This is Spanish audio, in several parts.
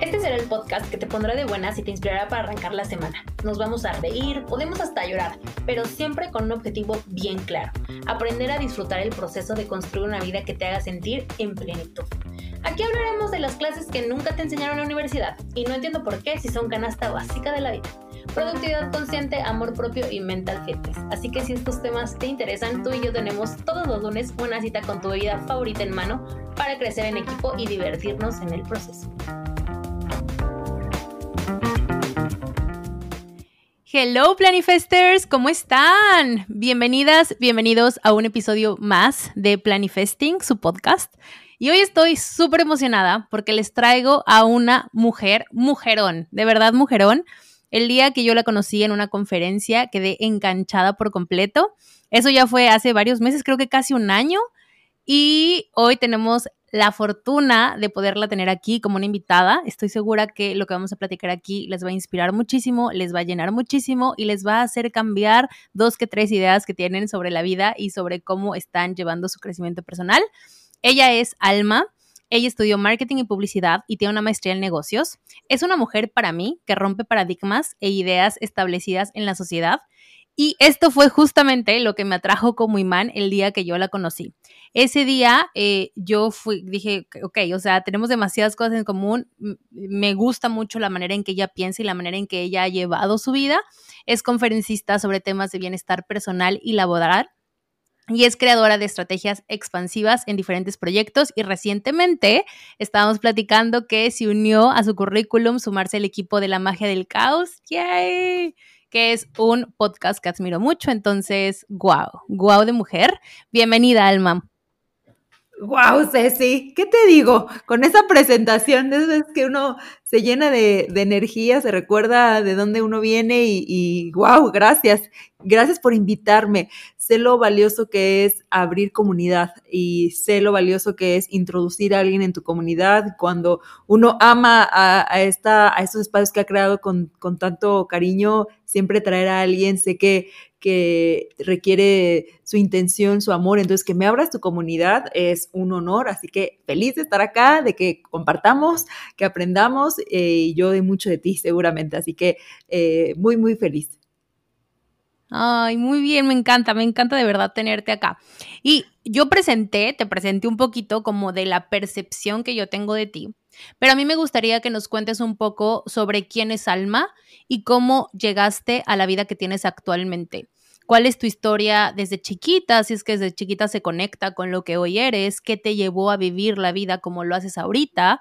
Este será el podcast que te pondrá de buenas y te inspirará para arrancar la semana. Nos vamos a reír, podemos hasta llorar, pero siempre con un objetivo bien claro. Aprender a disfrutar el proceso de construir una vida que te haga sentir en plenitud. Aquí hablaremos de las clases que nunca te enseñaron en la universidad y no entiendo por qué si son canasta básica de la vida. Productividad consciente, amor propio y mental fitness. Así que si estos temas te interesan, tú y yo tenemos todos los lunes una cita con tu bebida favorita en mano para crecer en equipo y divertirnos en el proceso. Hello Planifesters, ¿cómo están? Bienvenidas, bienvenidos a un episodio más de Planifesting, su podcast. Y hoy estoy súper emocionada porque les traigo a una mujer, mujerón, de verdad mujerón. El día que yo la conocí en una conferencia quedé enganchada por completo. Eso ya fue hace varios meses, creo que casi un año. Y hoy tenemos la fortuna de poderla tener aquí como una invitada. Estoy segura que lo que vamos a platicar aquí les va a inspirar muchísimo, les va a llenar muchísimo y les va a hacer cambiar dos que tres ideas que tienen sobre la vida y sobre cómo están llevando su crecimiento personal. Ella es Alma. Ella estudió marketing y publicidad y tiene una maestría en negocios. Es una mujer para mí que rompe paradigmas e ideas establecidas en la sociedad y esto fue justamente lo que me atrajo como imán el día que yo la conocí. Ese día eh, yo fui, dije, ok, o sea, tenemos demasiadas cosas en común. Me gusta mucho la manera en que ella piensa y la manera en que ella ha llevado su vida. Es conferencista sobre temas de bienestar personal y laboral y es creadora de estrategias expansivas en diferentes proyectos y recientemente estábamos platicando que se unió a su currículum sumarse al equipo de la magia del caos. ¡Yay! que es un podcast que admiro mucho. Entonces, guau, guau de mujer. Bienvenida, Alma. Wow, Ceci, ¿qué te digo? Con esa presentación, es que uno se llena de, energía, se recuerda de dónde uno viene y, y wow, gracias. Gracias por invitarme. Sé lo valioso que es abrir comunidad y sé lo valioso que es introducir a alguien en tu comunidad. Cuando uno ama a, esta, a estos espacios que ha creado con, con tanto cariño, siempre traer a alguien, sé que que requiere su intención, su amor. Entonces, que me abras tu comunidad es un honor. Así que feliz de estar acá, de que compartamos, que aprendamos eh, y yo de mucho de ti seguramente. Así que eh, muy, muy feliz. Ay, muy bien, me encanta, me encanta de verdad tenerte acá. Y yo presenté, te presenté un poquito como de la percepción que yo tengo de ti, pero a mí me gustaría que nos cuentes un poco sobre quién es Alma y cómo llegaste a la vida que tienes actualmente. ¿Cuál es tu historia desde chiquita? Si es que desde chiquita se conecta con lo que hoy eres, ¿qué te llevó a vivir la vida como lo haces ahorita?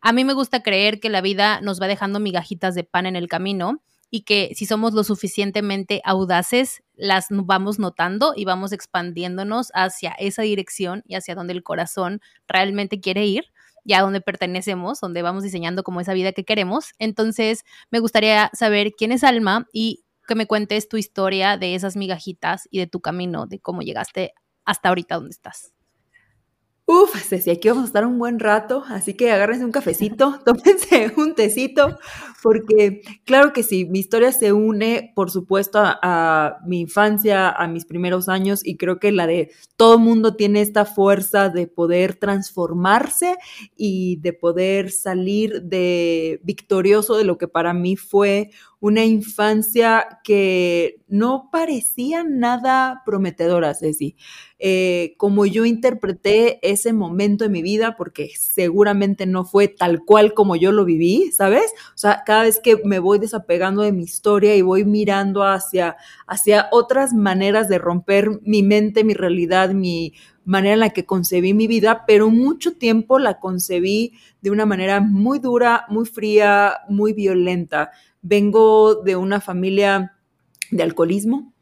A mí me gusta creer que la vida nos va dejando migajitas de pan en el camino y que si somos lo suficientemente audaces, las vamos notando y vamos expandiéndonos hacia esa dirección y hacia donde el corazón realmente quiere ir y a donde pertenecemos, donde vamos diseñando como esa vida que queremos. Entonces, me gustaría saber quién es Alma y que me cuentes tu historia de esas migajitas y de tu camino, de cómo llegaste hasta ahorita donde estás. Uf, Ceci, aquí vamos a estar un buen rato, así que agárrense un cafecito, tómense un tecito, porque claro que sí, mi historia se une, por supuesto, a, mi infancia, a mis primeros años, y creo que la de todo mundo tiene esta fuerza de poder transformarse y de poder salir de victorioso de lo que para mí fue una infancia que no parecía nada prometedora, Ceci. Eh, como yo interpreté ese momento de mi vida, porque seguramente no fue tal cual como yo lo viví, ¿sabes? O sea, cada vez que me voy desapegando de mi historia y voy mirando hacia, hacia otras maneras de romper mi mente, mi realidad, mi manera en la que concebí mi vida, pero mucho tiempo la concebí de una manera muy dura, muy fría, muy violenta. Vengo de una familia de alcoholismo,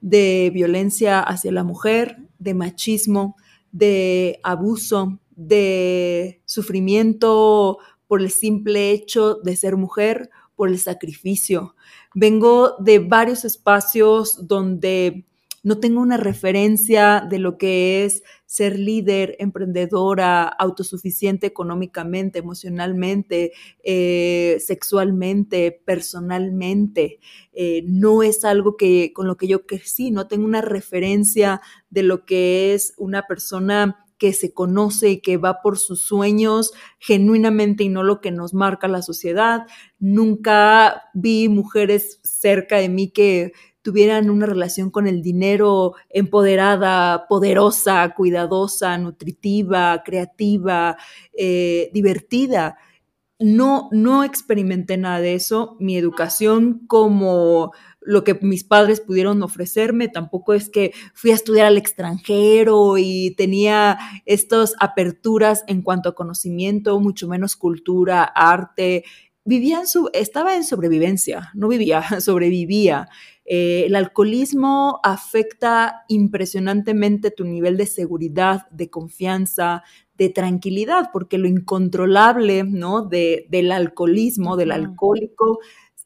de violencia hacia la mujer, de machismo, de abuso, de sufrimiento por el simple hecho de ser mujer, por el sacrificio. Vengo de varios espacios donde no tengo una referencia de lo que es ser líder, emprendedora, autosuficiente económicamente, emocionalmente, eh, sexualmente, personalmente. Eh, no es algo que con lo que yo crecí, no tengo una referencia de lo que es una persona que se conoce y que va por sus sueños genuinamente y no lo que nos marca la sociedad. Nunca vi mujeres cerca de mí que tuvieran una relación con el dinero empoderada, poderosa, cuidadosa, nutritiva, creativa, eh, divertida. No, no experimenté nada de eso. Mi educación como lo que mis padres pudieron ofrecerme, tampoco es que fui a estudiar al extranjero y tenía estas aperturas en cuanto a conocimiento, mucho menos cultura, arte. Vivía en su, estaba en sobrevivencia, no vivía, sobrevivía. Eh, el alcoholismo afecta impresionantemente tu nivel de seguridad, de confianza, de tranquilidad, porque lo incontrolable, ¿no? De, del alcoholismo, del alcohólico,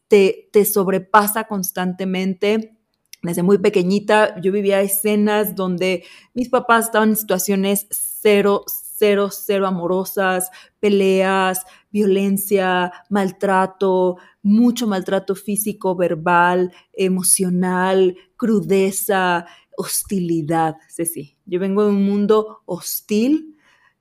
te, te sobrepasa constantemente. Desde muy pequeñita yo vivía escenas donde mis papás estaban en situaciones cero, cero, cero amorosas, peleas, violencia, maltrato, mucho maltrato físico, verbal, emocional, crudeza, hostilidad. sí. yo vengo de un mundo hostil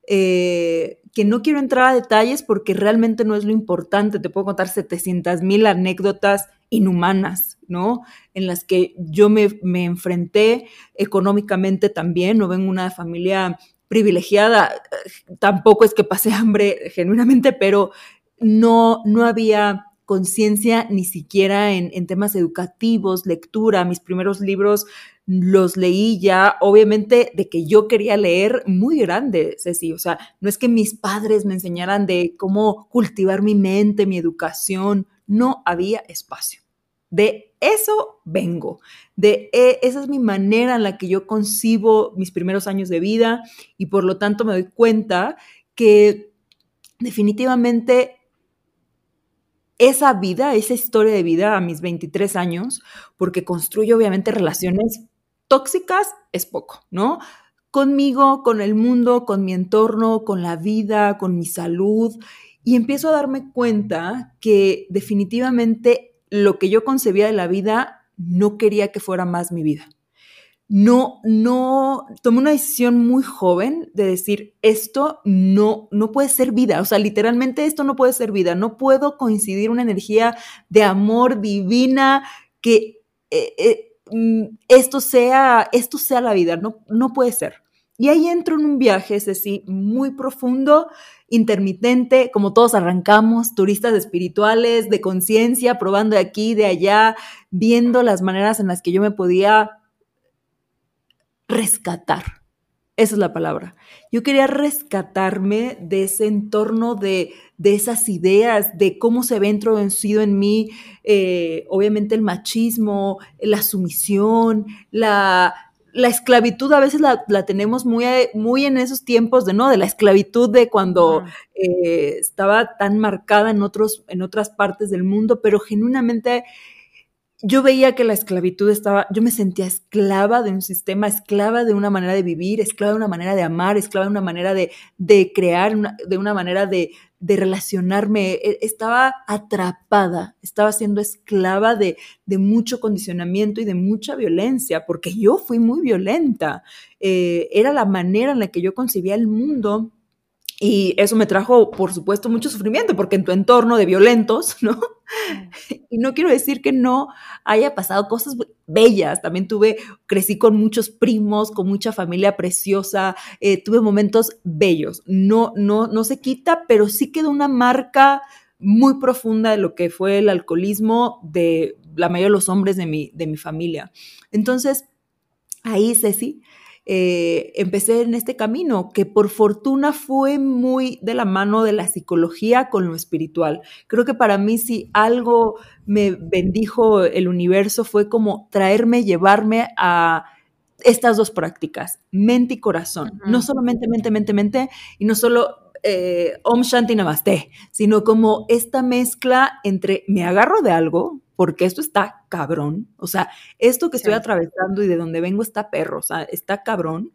eh, que no quiero entrar a detalles porque realmente no es lo importante. Te puedo contar 700 mil anécdotas inhumanas, ¿no? En las que yo me, me enfrenté económicamente también, no vengo una familia privilegiada, tampoco es que pasé hambre genuinamente, pero no, no había conciencia ni siquiera en, en, temas educativos, lectura. Mis primeros libros los leí ya, obviamente, de que yo quería leer muy grande, Ceci. O sea, no es que mis padres me enseñaran de cómo cultivar mi mente, mi educación. No había espacio. De eso vengo, de e, esa es mi manera en la que yo concibo mis primeros años de vida y por lo tanto me doy cuenta que definitivamente esa vida, esa historia de vida a mis 23 años, porque construyo obviamente relaciones tóxicas, es poco, ¿no? Conmigo, con el mundo, con mi entorno, con la vida, con mi salud. Y empiezo a darme cuenta que definitivamente lo que yo concebía de la vida no quería que fuera más mi vida. No, no, tomé una decisión muy joven de decir, esto no, no puede ser vida, o sea, literalmente esto no puede ser vida, no puedo coincidir una energía de amor divina que eh, eh, mm, esto, sea, esto sea la vida, no, no puede ser. Y ahí entro en un viaje, ese sí, muy profundo, intermitente, como todos arrancamos, turistas espirituales, de conciencia, probando de aquí, de allá, viendo las maneras en las que yo me podía rescatar. Esa es la palabra. Yo quería rescatarme de ese entorno, de, de esas ideas, de cómo se ve introducido en mí, eh, obviamente el machismo, la sumisión, la, la esclavitud a veces la, tenemos muy, muy en esos tiempos de, ¿no? De la esclavitud de cuando eh, estaba tan marcada en, otros, en otras partes del mundo, pero genuinamente yo veía que la esclavitud estaba, yo me sentía esclava de un sistema, esclava de una manera de vivir, esclava de una manera de amar, esclava de una manera de, de crear, de una manera de, de relacionarme, e, estaba atrapada, estaba siendo esclava de, de, mucho condicionamiento y de mucha violencia, porque yo fui muy violenta. Eh, era la manera en la que yo concebía el mundo y eso me trajo, por supuesto, mucho sufrimiento, porque en tu entorno de violentos, ¿no? Y no quiero decir que no haya pasado cosas bellas. También tuve, crecí con muchos primos, con mucha familia preciosa, eh, tuve momentos bellos. No, no, no se quita, pero sí quedó una marca muy profunda de lo que fue el alcoholismo de la mayoría de los hombres de mi, de mi familia. Entonces, ahí, Ceci, eh, empecé en este camino, que por fortuna fue muy de la mano de la psicología con lo espiritual. Creo que para mí si algo me bendijo el universo fue como traerme, llevarme a estas dos prácticas, mente y corazón. No solamente mente, mente, mente, y no solo eh, Om Shanti Namaste, sino como esta mezcla entre me agarro de algo, porque esto está cabrón, o sea, esto que estoy atravesando y de donde vengo está perro, o sea, está cabrón,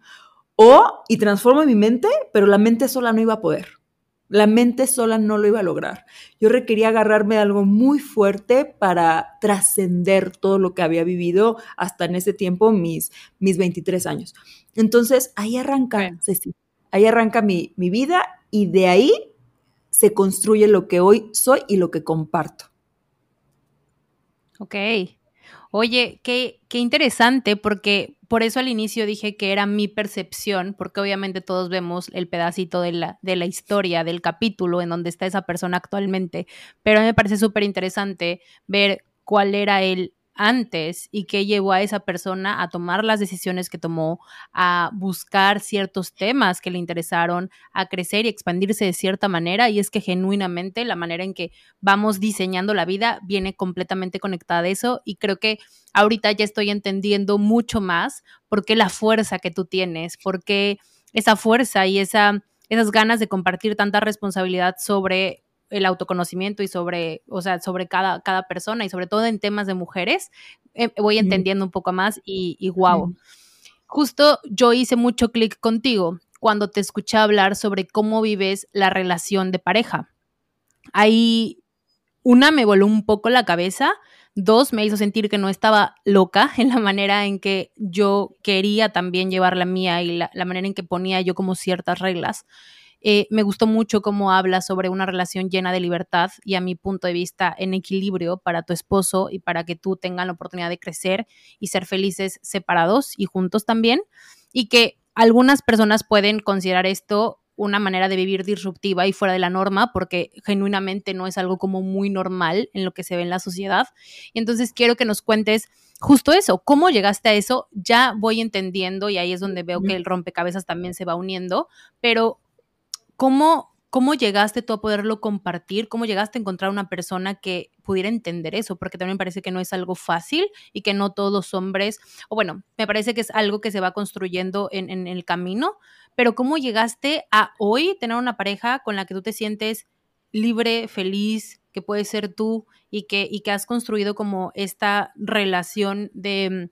o y transformo mi mente, pero la mente sola no iba a poder. La mente sola no lo iba a lograr. Yo requería agarrarme de algo muy fuerte para trascender todo lo que había vivido hasta en ese tiempo, mis, mis 23 años. Entonces, ahí arranca, Ceci. ahí arranca mi, mi vida y de ahí se construye lo que hoy soy y lo que comparto. Ok. Oye, qué, qué interesante, porque por eso al inicio dije que era mi percepción, porque obviamente todos vemos el pedacito de la, de la historia, del capítulo en donde está esa persona actualmente, pero me parece súper interesante ver cuál era el antes y qué llevó a esa persona a tomar las decisiones que tomó, a buscar ciertos temas que le interesaron, a crecer y expandirse de cierta manera. Y es que genuinamente la manera en que vamos diseñando la vida viene completamente conectada a eso y creo que ahorita ya estoy entendiendo mucho más por qué la fuerza que tú tienes, por qué esa fuerza y esa, esas ganas de compartir tanta responsabilidad sobre el autoconocimiento y sobre, o sea, sobre cada, cada persona y sobre todo en temas de mujeres, eh, voy entendiendo un poco más y, y wow. Justo yo hice mucho clic contigo cuando te escuché hablar sobre cómo vives la relación de pareja. Ahí, una, me voló un poco la cabeza, dos, me hizo sentir que no estaba loca en la manera en que yo quería también llevar la mía y la, la manera en que ponía yo como ciertas reglas. Eh, me gustó mucho cómo habla sobre una relación llena de libertad y a mi punto de vista en equilibrio para tu esposo y para que tú tengas la oportunidad de crecer y ser felices separados y juntos también. Y que algunas personas pueden considerar esto una manera de vivir disruptiva y fuera de la norma, porque genuinamente no es algo como muy normal en lo que se ve en la sociedad. Y entonces quiero que nos cuentes justo eso, cómo llegaste a eso, ya voy entendiendo y ahí es donde veo que el rompecabezas también se va uniendo, pero ¿Cómo, ¿Cómo llegaste tú a poderlo compartir? ¿Cómo llegaste a encontrar una persona que pudiera entender eso? Porque también me parece que no es algo fácil y que no todos los hombres, o bueno, me parece que es algo que se va construyendo en, en el camino, pero ¿cómo llegaste a hoy tener una pareja con la que tú te sientes libre, feliz, que puedes ser tú y que, y que has construido como esta relación de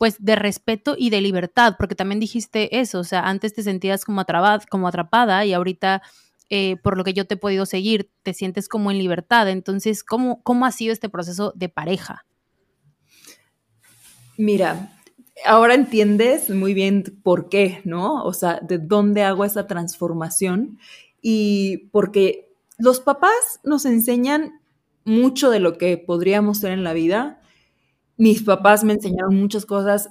pues de respeto y de libertad, porque también dijiste eso, o sea, antes te sentías como, como atrapada y ahorita, eh, por lo que yo te he podido seguir, te sientes como en libertad. Entonces, ¿cómo, cómo ha sido este proceso de pareja? Mira, ahora entiendes muy bien por qué, ¿no? O sea, de dónde hago esa transformación y porque los papás nos enseñan mucho de lo que podríamos ser en la vida, mis papás me enseñaron muchas cosas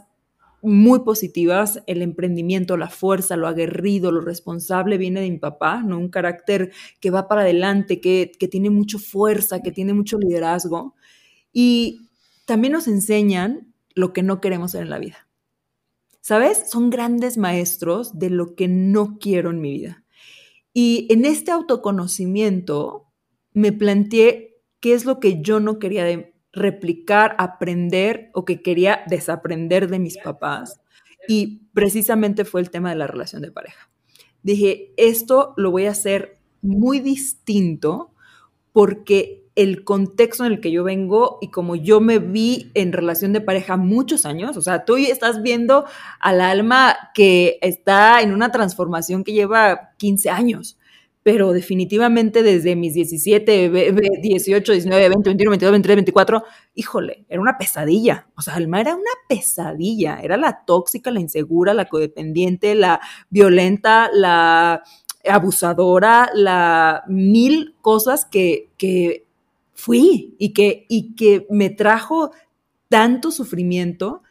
muy positivas, el emprendimiento, la fuerza, lo aguerrido, lo responsable viene de mi papá, ¿no? Un carácter que va para adelante, que, que tiene mucha fuerza, que tiene mucho liderazgo. Y también nos enseñan lo que no queremos ser en la vida. ¿Sabes? Son grandes maestros de lo que no quiero en mi vida. Y en este autoconocimiento me planteé qué es lo que yo no quería de, replicar, aprender o que quería desaprender de mis papás. Y precisamente fue el tema de la relación de pareja. Dije, esto lo voy a hacer muy distinto porque el contexto en el que yo vengo y como yo me vi en relación de pareja muchos años, o sea, tú estás viendo al alma que está en una transformación que lleva 15 años pero definitivamente desde mis 17, 18, 19, 20, 21, 22, 23, 24, híjole, era una pesadilla. O sea, Alma era una pesadilla. Era la tóxica, la insegura, la codependiente, la violenta, la abusadora, la mil cosas que, que fui y que, y que me trajo tanto sufrimiento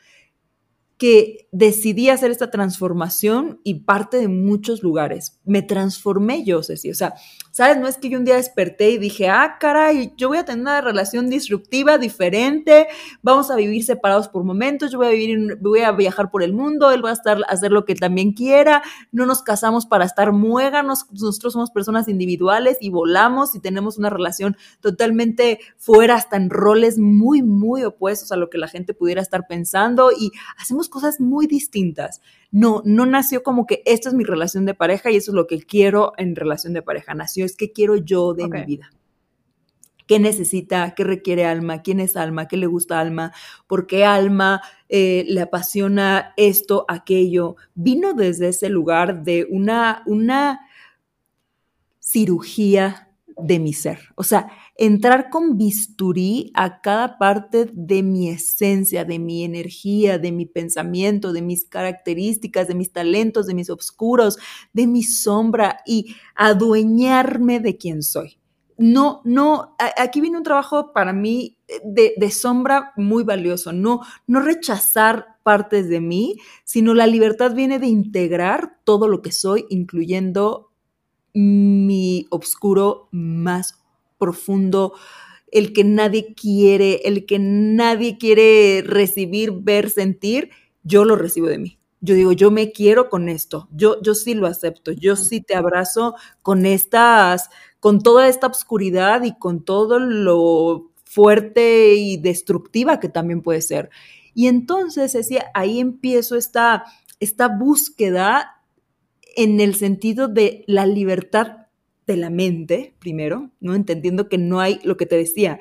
que decidí hacer esta transformación y parte de muchos lugares. Me transformé yo, Ceci. O sea, ¿sabes? No es que yo un día desperté y dije, ah, caray, yo voy a tener una relación disruptiva, diferente, vamos a vivir separados por momentos, yo voy a, vivir, voy a viajar por el mundo, él va a estar, a hacer lo que él también quiera, no nos casamos para estar muéganos, nosotros somos personas individuales y volamos y tenemos una relación totalmente fuera, hasta en roles muy, muy opuestos a lo que la gente pudiera estar pensando y hacemos cosas muy distintas. No, no nació como que esta es mi relación de pareja y eso es lo que quiero en relación de pareja. Nació es que quiero yo de mi vida. ¿Qué necesita? ¿Qué requiere Alma? ¿Quién es Alma? ¿Qué le gusta Alma? ¿Por qué Alma eh, le apasiona esto, aquello? Vino desde ese lugar de una, una cirugía de mi ser. O sea, entrar con bisturí a cada parte de mi esencia, de mi energía, de mi pensamiento, de mis características, de mis talentos, de mis oscuros, de mi sombra y adueñarme de quién soy. No, no, aquí viene un trabajo para mí de, de sombra muy valioso, no, no rechazar partes de mí, sino la libertad viene de integrar todo lo que soy, incluyendo mi oscuro más profundo, el que nadie quiere, el que nadie quiere recibir, ver, sentir, yo lo recibo de mí. Yo digo, yo me quiero con esto, yo, yo sí lo acepto, yo sí te abrazo con estas, con toda esta oscuridad y con todo lo fuerte y destructiva que también puede ser. Y entonces, decía, ahí empiezo esta, esta búsqueda en el sentido de la libertad de la mente, primero, ¿no? Entendiendo que no hay lo que te decía,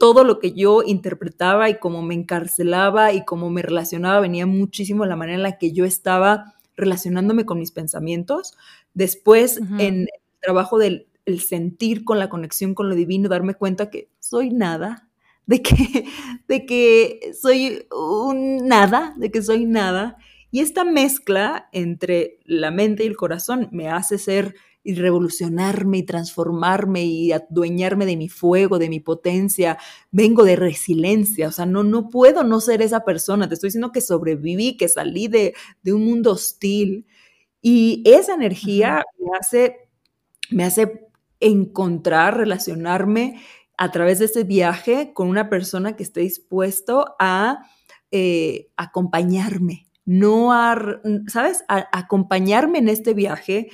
todo lo que yo interpretaba y cómo me encarcelaba y cómo me relacionaba venía muchísimo de la manera en la que yo estaba relacionándome con mis pensamientos. Después, en el trabajo del sentir con la conexión con lo divino, darme cuenta que soy nada, de que, de que soy un nada, de que soy nada y esta mezcla entre la mente y el corazón me hace ser y revolucionarme y transformarme y adueñarme de mi fuego, de mi potencia. Vengo de resiliencia, o sea, no, no puedo no ser esa persona. Te estoy diciendo que sobreviví, que salí de, de un mundo hostil. Y esa energía me hace, me hace encontrar, relacionarme a través de ese viaje con una persona que esté dispuesto a eh, acompañarme, no a, ¿sabes? A, acompañarme en este viaje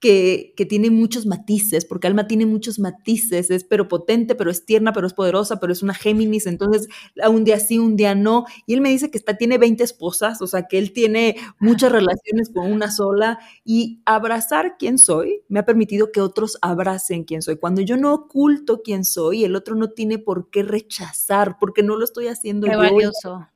que, que, tiene muchos matices, porque Alma tiene muchos matices, es pero potente, pero es tierna, pero es poderosa, pero es una Géminis, entonces un día sí, un día no. Y él me dice que está, tiene 20 esposas, o sea, que él tiene muchas relaciones con una sola y abrazar quién soy me ha permitido que otros abracen quién soy. Cuando yo no oculto quién soy, el otro no tiene por qué rechazar, porque no lo estoy haciendo Qué yo. Valioso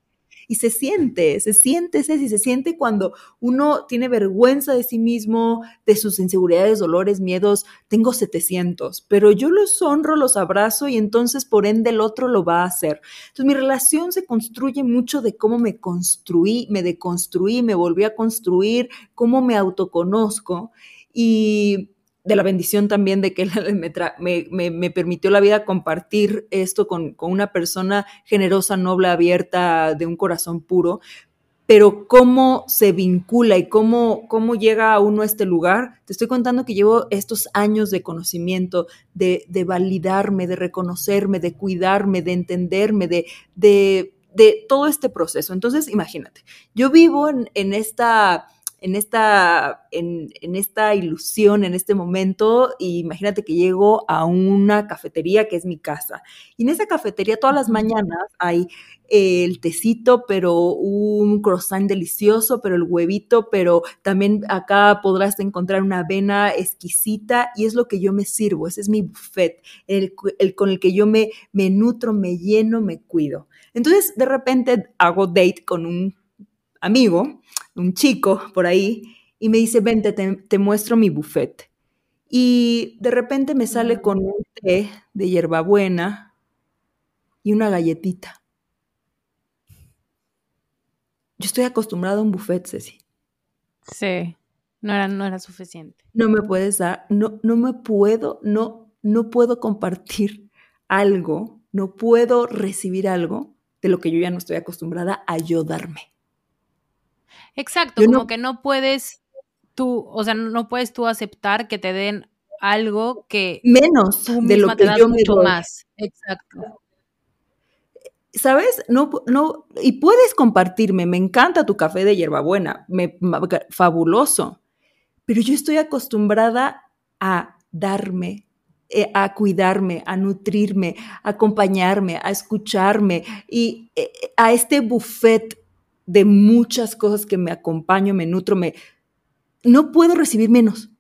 y se siente, se siente se siente cuando uno tiene vergüenza de sí mismo, de sus inseguridades, dolores, miedos. Tengo 700, pero yo los honro, los abrazo y entonces por ende el otro lo va a hacer. Entonces mi relación se construye mucho de cómo me construí, me deconstruí, me volví a construir, cómo me autoconozco y de la bendición también de que me, me, permitió la vida compartir esto con, con, una persona generosa, noble, abierta, de un corazón puro, pero cómo se vincula y cómo, cómo llega a uno a este lugar. Te estoy contando que llevo estos años de conocimiento, de, de validarme, de reconocerme, de cuidarme, de entenderme, de, de, de todo este proceso. Entonces, imagínate, yo vivo en, en esta en esta, en, esta ilusión, en este momento, y imagínate que llego a una cafetería que es mi casa. Y en esa cafetería todas las mañanas hay el tecito, pero un croissant delicioso, pero el huevito, pero también acá podrás encontrar una avena exquisita y es lo que yo me sirvo, ese es mi buffet, el, el con el que yo me, me nutro, me lleno, me cuido. Entonces, de repente hago date con un amigo un chico por ahí, y me dice, vente, te, muestro mi buffet. Y de repente me sale con un té de hierbabuena y una galletita. Yo estoy acostumbrada a un buffet, Ceci. Sí, no era, no era suficiente. No me puedes dar, no, no me puedo, no, no puedo compartir algo, no puedo recibir algo de lo que yo ya no estoy acostumbrada a ayudarme. Exacto, como que no puedes tú, o sea, no puedes tú aceptar que te den algo que menos de lo que yo mucho me más. Exacto. ¿Sabes? No, no, y puedes compartirme, me encanta tu café de hierbabuena, me, fabuloso, pero yo estoy acostumbrada a darme, eh, a cuidarme, a nutrirme, a acompañarme, a escucharme y eh, a este buffet de muchas cosas que me acompaño, me nutro, me... No puedo recibir menos.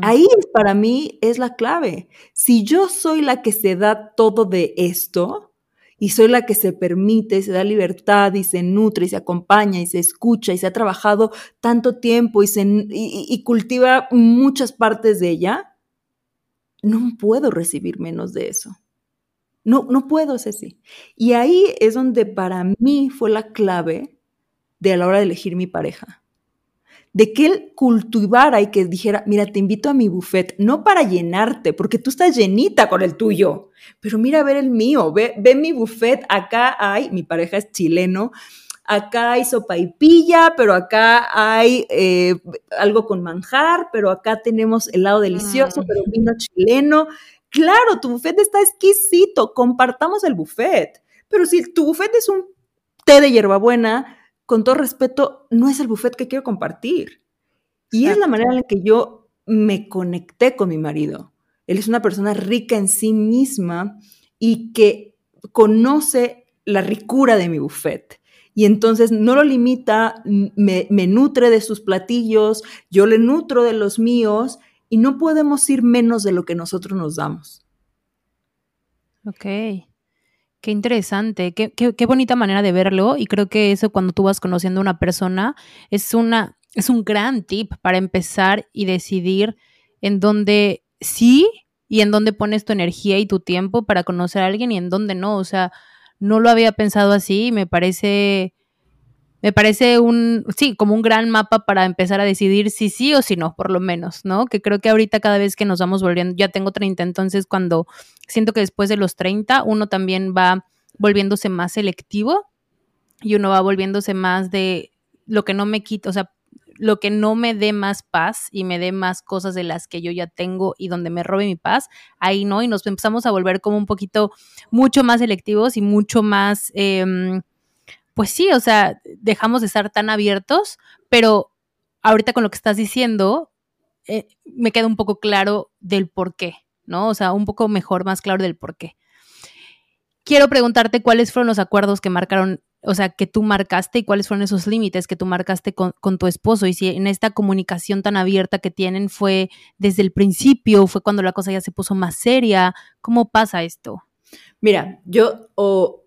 Ahí para mí es la clave. Si yo soy la que se da todo de esto y soy la que se permite, se da libertad y se nutre y se acompaña y se escucha y se ha trabajado tanto tiempo y, se, y cultiva muchas partes de ella, no puedo recibir menos de eso. No, no puedo, Ceci. Y ahí es donde para mí fue la clave de a la hora de elegir mi pareja. De que él cultivara y que dijera, mira, te invito a mi buffet, no para llenarte, porque tú estás llenita con el tuyo, pero mira a ver el mío, ve, ve mi buffet, acá hay, mi pareja es chileno, acá hay sopa y pilla, pero acá hay eh, algo con manjar, pero acá tenemos helado delicioso, pero mm. vino chileno. Claro, tu buffet está exquisito, compartamos el buffet. Pero si tu buffet es un té de hierbabuena, con todo respeto, no es el buffet que quiero compartir. Y es la manera en la que yo me conecté con mi marido. Él es una persona rica en sí misma y que conoce la ricura de mi buffet y entonces no lo limita, me, nutre de sus platillos, yo le nutro de los míos y no podemos ir menos de lo que nosotros nos damos. Ok. Qué interesante, qué, qué, bonita manera de verlo y creo que eso cuando tú vas conociendo a una persona es, una, es un gran tip para empezar y decidir en dónde sí y en dónde pones tu energía y tu tiempo para conocer a alguien y en dónde no. O sea, no lo había pensado así y me parece, me parece un, sí, como un gran mapa para empezar a decidir si sí o si no, por lo menos, ¿no? Que creo que ahorita cada vez que nos vamos volviendo, ya tengo 30, entonces cuando siento que después de los 30 uno también va volviéndose más selectivo y uno va volviéndose más de lo que no me quita, o sea, lo que no me dé más paz y me dé más cosas de las que yo ya tengo y donde me robe mi paz, ahí no, y nos empezamos a volver como un poquito mucho más selectivos y mucho más, em, pues sí, o sea, dejamos de estar tan abiertos, pero ahorita con lo que estás diciendo, eh, me queda un poco claro del por qué, ¿no? O sea, un poco mejor, más claro del por qué. Quiero preguntarte cuáles fueron los acuerdos que marcaron o sea, que tú marcaste y cuáles fueron esos límites que tú marcaste con, tu esposo y si en esta comunicación tan abierta que tienen fue desde el principio, fue cuando la cosa ya se puso más seria, ¿cómo pasa esto? Mira, yo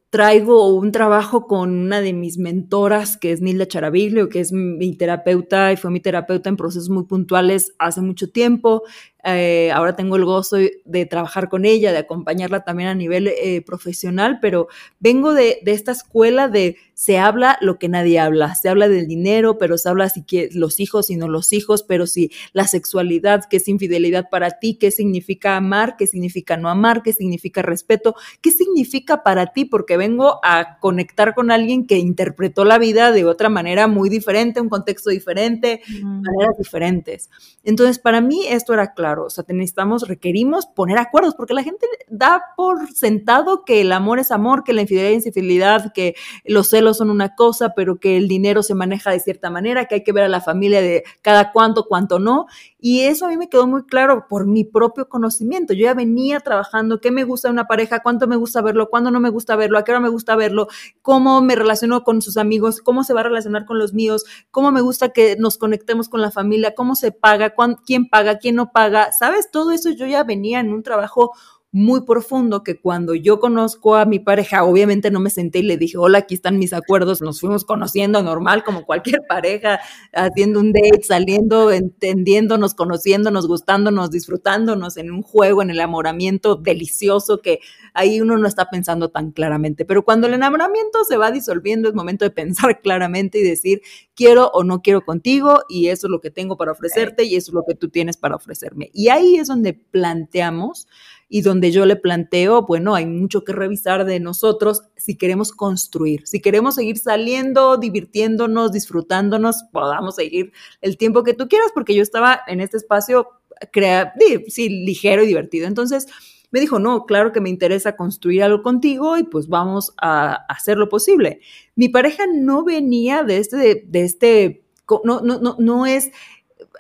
traigo un trabajo con una de mis mentoras, que es Nilda Charaviglio, que es mi terapeuta y fue mi terapeuta en procesos muy puntuales hace mucho tiempo. Eh, ahora tengo el gozo de trabajar con ella, de acompañarla también a nivel eh, profesional, pero vengo de, de, esta escuela de se habla lo que nadie habla, se habla del dinero, pero se habla si que los hijos y no los hijos, pero si la sexualidad, qué es infidelidad para ti, qué significa amar, qué significa no amar, qué significa respeto, qué significa para ti, porque vengo a conectar con alguien que interpretó la vida de otra manera muy diferente, un contexto diferente, maneras diferentes. Entonces, para mí esto era claro o sea, necesitamos, requerimos poner acuerdos, porque la gente da por sentado que el amor es amor, que la infidelidad es infidelidad, que los celos son una cosa, pero que el dinero se maneja de cierta manera, que hay que ver a la familia de cada cuánto, cuánto no. Y eso a mí me quedó muy claro por mi propio conocimiento. Yo ya venía trabajando qué me gusta de una pareja, cuánto me gusta verlo, cuándo no me gusta verlo, a qué hora me gusta verlo, cómo me relaciono con sus amigos, cómo se va a relacionar con los míos, cómo me gusta que nos conectemos con la familia, cómo se paga, quién paga, quién no paga. ¿Sabes? Todo eso yo ya venía en un trabajo muy profundo que cuando yo conozco a mi pareja, obviamente no me senté y le dije, hola, aquí están mis acuerdos, nos fuimos conociendo normal como cualquier pareja, haciendo un date, saliendo, entendiéndonos, conociéndonos, gustándonos, disfrutándonos en un juego, en el enamoramiento delicioso que ahí uno no está pensando tan claramente. Pero cuando el enamoramiento se va disolviendo, es momento de pensar claramente y decir, quiero o no quiero contigo y eso es lo que tengo para ofrecerte y eso es lo que tú tienes para ofrecerme. Y ahí es donde planteamos y donde yo le planteo, bueno, hay mucho que revisar de nosotros si queremos construir, si queremos seguir saliendo, divirtiéndonos, disfrutándonos, podamos seguir el tiempo que tú quieras, porque yo estaba en este espacio crea sí, ligero y divertido. Entonces, me dijo, no, claro que me interesa construir algo contigo y pues vamos a hacer lo posible. Mi pareja no venía de este, de, este, no, no, no, no es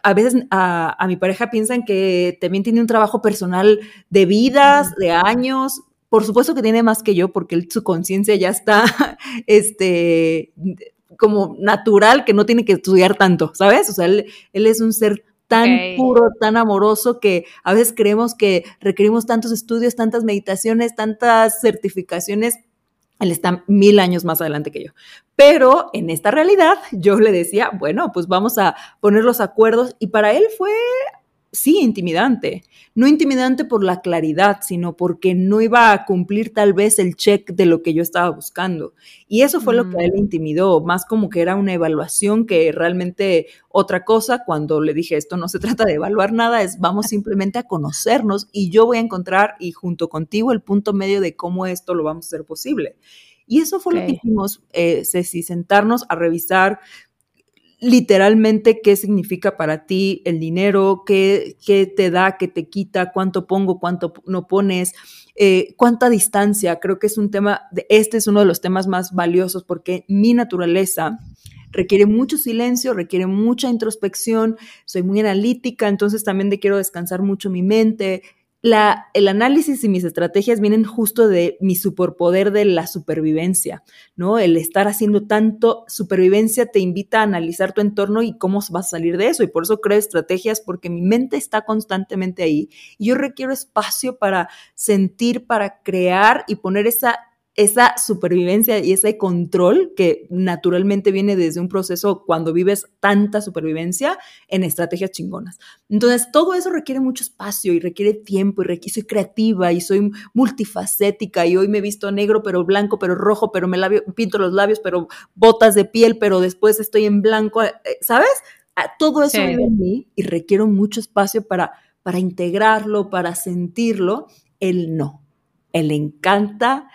a veces a, mi pareja piensan que también tiene un trabajo personal de vidas, de años. Por supuesto que tiene más que yo porque su conciencia ya está, este, como natural que no tiene que estudiar tanto, ¿sabes? O sea, él, es un ser tan puro, tan amoroso que a veces creemos que requerimos tantos estudios, tantas meditaciones, tantas certificaciones él está mil años más adelante que yo. Pero en esta realidad yo le decía, bueno, pues vamos a poner los acuerdos y para él fue sí, intimidante. No intimidante por la claridad, sino porque no iba a cumplir tal vez el check de lo que yo estaba buscando. Y eso fue lo que a él Mm. intimidó, más como que era una evaluación que realmente otra cosa, cuando le dije esto no se trata de evaluar nada, es vamos simplemente a conocernos y yo voy a encontrar y junto contigo el punto medio de cómo esto lo vamos a hacer posible. Y eso fue lo que hicimos, eh, Ceci, sentarnos a revisar literalmente qué significa para ti el dinero, qué, qué te da, qué te quita, cuánto pongo, cuánto no pones, eh, cuánta distancia. Creo que es un tema, de, este es uno de los temas más valiosos porque mi naturaleza requiere mucho silencio, requiere mucha introspección, soy muy analítica, entonces también de quiero descansar mucho mi mente. La, el análisis y mis estrategias vienen justo de mi superpoder de la supervivencia, ¿no? El estar haciendo tanto supervivencia te invita a analizar tu entorno y cómo vas a salir de eso. Y por eso creo estrategias porque mi mente está constantemente ahí. Yo requiero espacio para sentir, para crear y poner esa esa supervivencia y ese control que naturalmente viene desde un proceso cuando vives tanta supervivencia en estrategias chingonas. Entonces, todo eso requiere mucho espacio y requiere tiempo y requiere, soy creativa y soy multifacética y hoy me he visto negro, pero blanco, pero rojo, pero me labio, pinto los labios, pero botas de piel, pero después estoy en blanco, ¿sabes? Todo eso sí. vive en mí y requiero mucho espacio para, para integrarlo, para sentirlo. El no, el encanta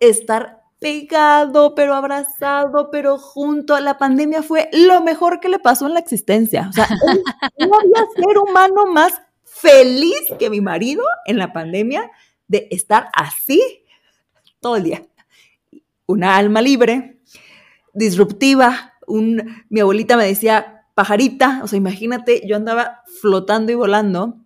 estar pegado, pero abrazado, pero junto. La pandemia fue lo mejor que le pasó en la existencia. O sea, no había ser humano más feliz que mi marido en la pandemia de estar así todo el día. Una alma libre, disruptiva. Un, mi abuelita me decía pajarita, o sea, imagínate, yo andaba flotando y volando.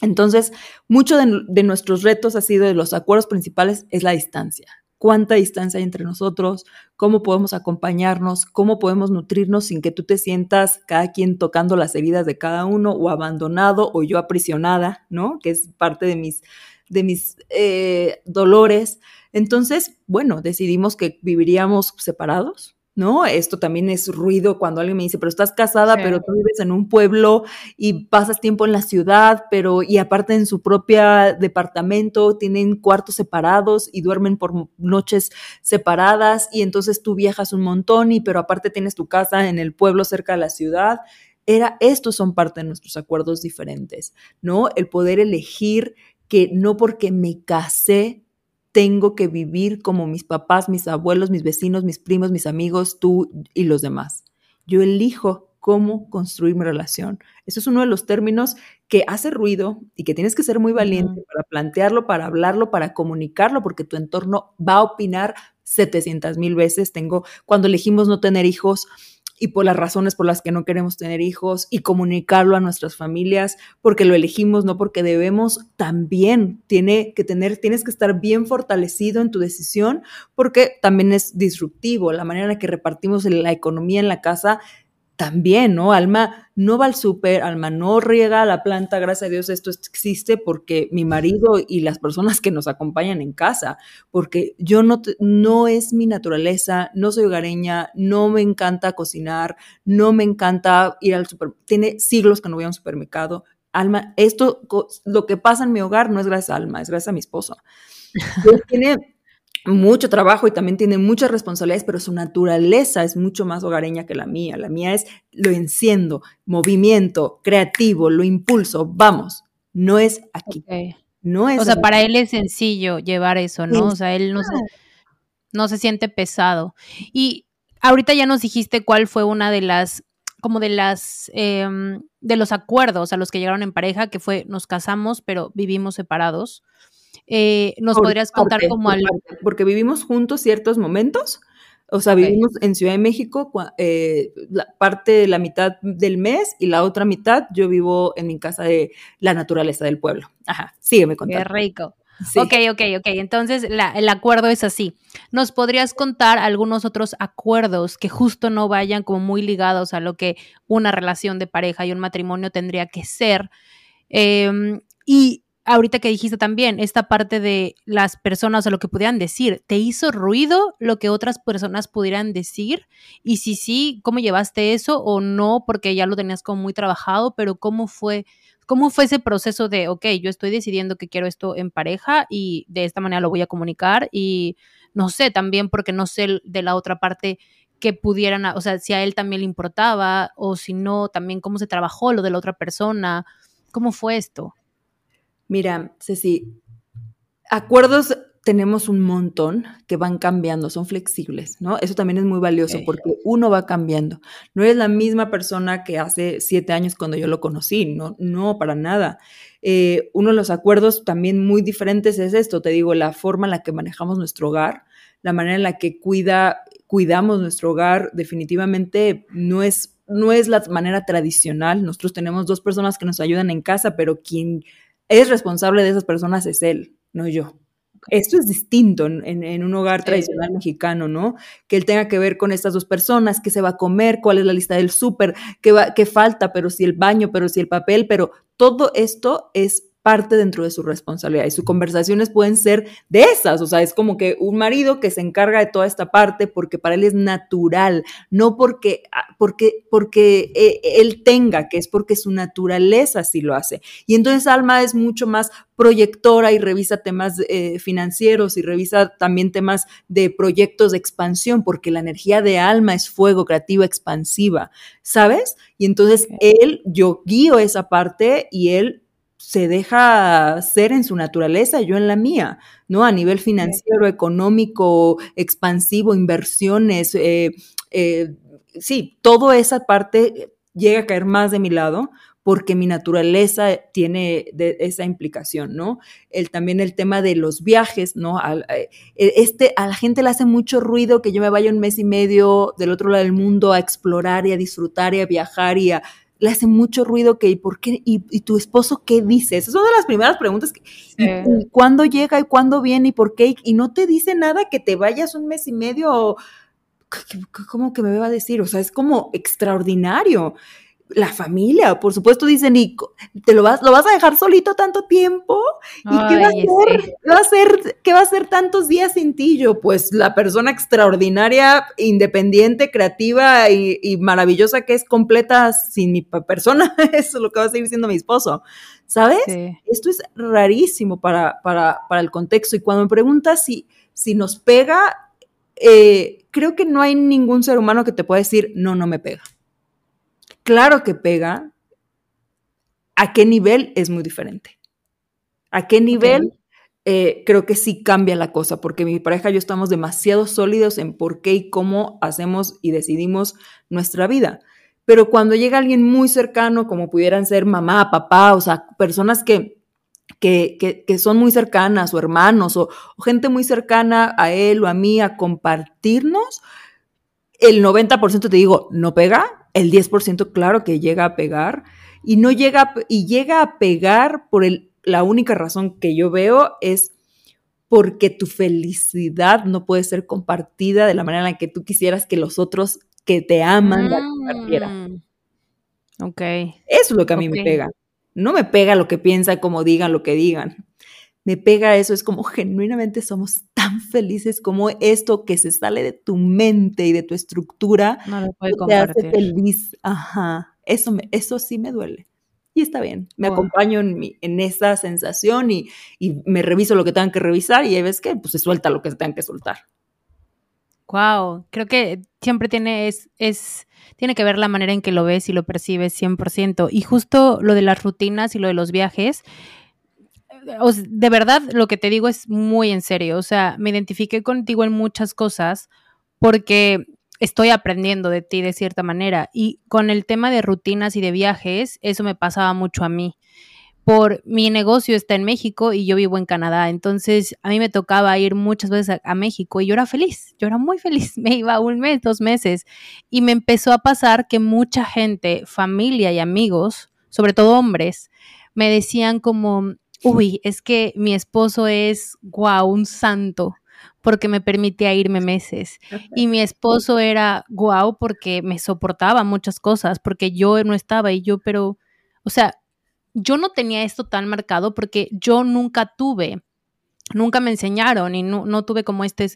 Entonces, mucho de, de nuestros retos ha sido de los acuerdos principales es la distancia cuánta distancia hay entre nosotros, cómo podemos acompañarnos, cómo podemos nutrirnos sin que tú te sientas cada quien tocando las heridas de cada uno o abandonado o yo aprisionada, ¿no? Que es parte de mis, de mis eh, dolores. Entonces, bueno, decidimos que viviríamos separados, ¿no? Esto también es ruido cuando alguien me dice, pero estás casada, sí. pero tú vives en un pueblo y pasas tiempo en la ciudad, pero y aparte en su propio departamento tienen cuartos separados y duermen por noches separadas y entonces tú viajas un montón y pero aparte tienes tu casa en el pueblo cerca de la ciudad. Era, estos son parte de nuestros acuerdos diferentes, ¿no? El poder elegir que no porque me casé tengo que vivir como mis papás, mis abuelos, mis vecinos, mis primos, mis amigos, tú y los demás. Yo elijo cómo construir mi relación. Eso es uno de los términos que hace ruido y que tienes que ser muy valiente uh -huh. para plantearlo, para hablarlo, para comunicarlo, porque tu entorno va a opinar 700 mil veces. Tengo, cuando elegimos no tener hijos, y por las razones por las que no queremos tener hijos y comunicarlo a nuestras familias porque lo elegimos, no porque debemos, también tiene que tener, tienes que estar bien fortalecido en tu decisión porque también es disruptivo. La manera en la que repartimos la economía en la casa también, ¿no? Alma no va al súper, Alma no riega la planta, gracias a Dios esto existe porque mi marido y las personas que nos acompañan en casa, porque yo no, no es mi naturaleza, no soy hogareña, no me encanta cocinar, no me encanta ir al super, tiene siglos que no voy a un supermercado. Alma, esto, lo que pasa en mi hogar no es gracias a Alma, es gracias a mi esposo. tiene mucho trabajo y también tiene muchas responsabilidades, pero su naturaleza es mucho más hogareña que la mía. La mía es lo enciendo, movimiento, creativo, lo impulso, vamos, no es aquí. Okay. No es o sea, para él es sencillo llevar eso, ¿no? O sea, él no se, no se siente pesado. Y ahorita ya nos dijiste cuál fue una de las, como de las, eh, de los acuerdos a los que llegaron en pareja, que fue nos casamos, pero vivimos separados. Eh, ¿Nos por podrías contar como al... Porque vivimos juntos ciertos momentos, o sea, okay. vivimos en Ciudad de México eh, la parte de la mitad del mes y la otra mitad yo vivo en mi casa de la naturaleza del pueblo. Ajá, sígueme contando. Qué rico. Sí. Ok, ok, ok. Entonces la, el acuerdo es así. ¿Nos podrías contar algunos otros acuerdos que justo no vayan como muy ligados a lo que una relación de pareja y un matrimonio tendría que ser? Eh, y ahorita que dijiste también, esta parte de las personas o lo que pudieran decir, ¿te hizo ruido lo que otras personas pudieran decir? Y si sí, ¿cómo llevaste eso o no? Porque ya lo tenías como muy trabajado, pero ¿cómo fue? ¿Cómo fue ese proceso de, ok, yo estoy decidiendo que quiero esto en pareja y de esta manera lo voy a comunicar? Y no sé, también porque no sé de la otra parte que pudieran, o sea, si a él también le importaba o si no, también cómo se trabajó lo de la otra persona. ¿Cómo fue esto? Mira, Ceci, acuerdos tenemos un montón que van cambiando, son flexibles, ¿no? Eso también es muy valioso porque uno va cambiando. No es la misma persona que hace siete años cuando yo lo conocí, no, no, para nada. Eh, uno de los acuerdos también muy diferentes es esto, te digo, la forma en la que manejamos nuestro hogar, la manera en la que cuida, cuidamos nuestro hogar, definitivamente no es, no es la manera tradicional. Nosotros tenemos dos personas que nos ayudan en casa, pero quien es responsable de esas personas es él, no yo. Esto es distinto en, un hogar tradicional mexicano, ¿no? Que él tenga que ver con estas dos personas, qué se va a comer, cuál es la lista del súper, qué, qué falta, pero si el baño, pero si el papel, pero todo esto es parte dentro de su responsabilidad y sus conversaciones pueden ser de esas, o sea, es como que un marido que se encarga de toda esta parte porque para él es natural, no porque, ah, porque, porque eh, él tenga, que es porque su naturaleza así lo hace. Y entonces Alma es mucho más proyectora y revisa temas eh, financieros y revisa también temas de proyectos de expansión, porque la energía de Alma es fuego creativa expansiva, ¿sabes? Y entonces él, yo guío esa parte y él se deja ser en su naturaleza, yo en la mía, ¿no? A nivel financiero, económico, expansivo, inversiones, eh, eh, sí, toda esa parte llega a caer más de mi lado porque mi naturaleza tiene esa implicación, ¿no? El, también el tema de los viajes, ¿no? Eh, este, a la gente le hace mucho ruido que yo me vaya un mes y medio del otro lado del mundo a explorar y a disfrutar y a viajar y a le hace mucho ruido que, ¿y por qué? ¿Y, tu esposo qué dice? Esas son de las primeras preguntas. Que, ¿y, ¿Cuándo llega y cuándo viene y por qué? Y no te dice nada que te vayas un mes y medio. ¿Cómo que me va a decir? O sea, es como extraordinario la familia, por supuesto, dicen, y te lo vas, lo vas a dejar solito tanto tiempo, ¿y qué va a hacer? Va a ser, ¿Qué va a hacer tantos días sin ti? Yo, pues la persona extraordinaria, independiente, creativa y, maravillosa que es completa sin mi persona, eso es lo que va a seguir siendo mi esposo, ¿sabes? Esto es rarísimo para, para, para, el contexto, y cuando me preguntas si, si nos pega, eh, creo que no hay ningún ser humano que te pueda decir, no, no me pega. Claro que pega. ¿A qué nivel es muy diferente? ¿A qué nivel? Eh, creo que sí cambia la cosa, porque mi pareja y yo estamos demasiado sólidos en por qué y cómo hacemos y decidimos nuestra vida. Pero cuando llega alguien muy cercano, como pudieran ser mamá, papá, o sea, personas que, que, que, son muy cercanas, o hermanos, o, gente muy cercana a él o a mí, a compartirnos, el 90% te digo, no pega, el 10% claro que llega a pegar y no llega y llega a pegar por el, la única razón que yo veo es porque tu felicidad no puede ser compartida de la manera en la que tú quisieras que los otros que te aman la compartieran. Mm. Ok. Eso es lo que a mí me pega. No me pega lo que piensan, como digan, lo que digan me pega eso, es como genuinamente somos tan felices como esto que se sale de tu mente y de tu estructura no lo puede te hace feliz. Ajá, eso, me, eso sí me duele. Y está bien, me acompaño en, mi, en esa sensación y, y, me reviso lo que tengan que revisar y ahí ves que pues se suelta lo que se tengan que soltar. Wow, creo que siempre tiene, es, es, tiene que ver la manera en que lo ves y lo percibes 100%. Y justo lo de las rutinas y lo de los viajes, de verdad lo que te digo es muy en serio. O sea, me identifiqué contigo en muchas cosas porque estoy aprendiendo de ti de cierta manera. Y con el tema de rutinas y de viajes, eso me pasaba mucho a mí. Por mi negocio está en México y yo vivo en Canadá. Entonces a mí me tocaba ir muchas veces a, a México y yo era feliz. Yo era muy feliz. Me iba un mes, dos meses. Y me empezó a pasar que mucha gente, familia y amigos, sobre todo hombres, me decían como, uy, es que mi esposo es, guau, un santo porque me permitía irme meses. Y mi esposo era guau porque me soportaba muchas cosas, porque yo no estaba y yo, pero, o sea, yo no tenía esto tan marcado porque yo nunca tuve nunca me enseñaron y no, tuve como este,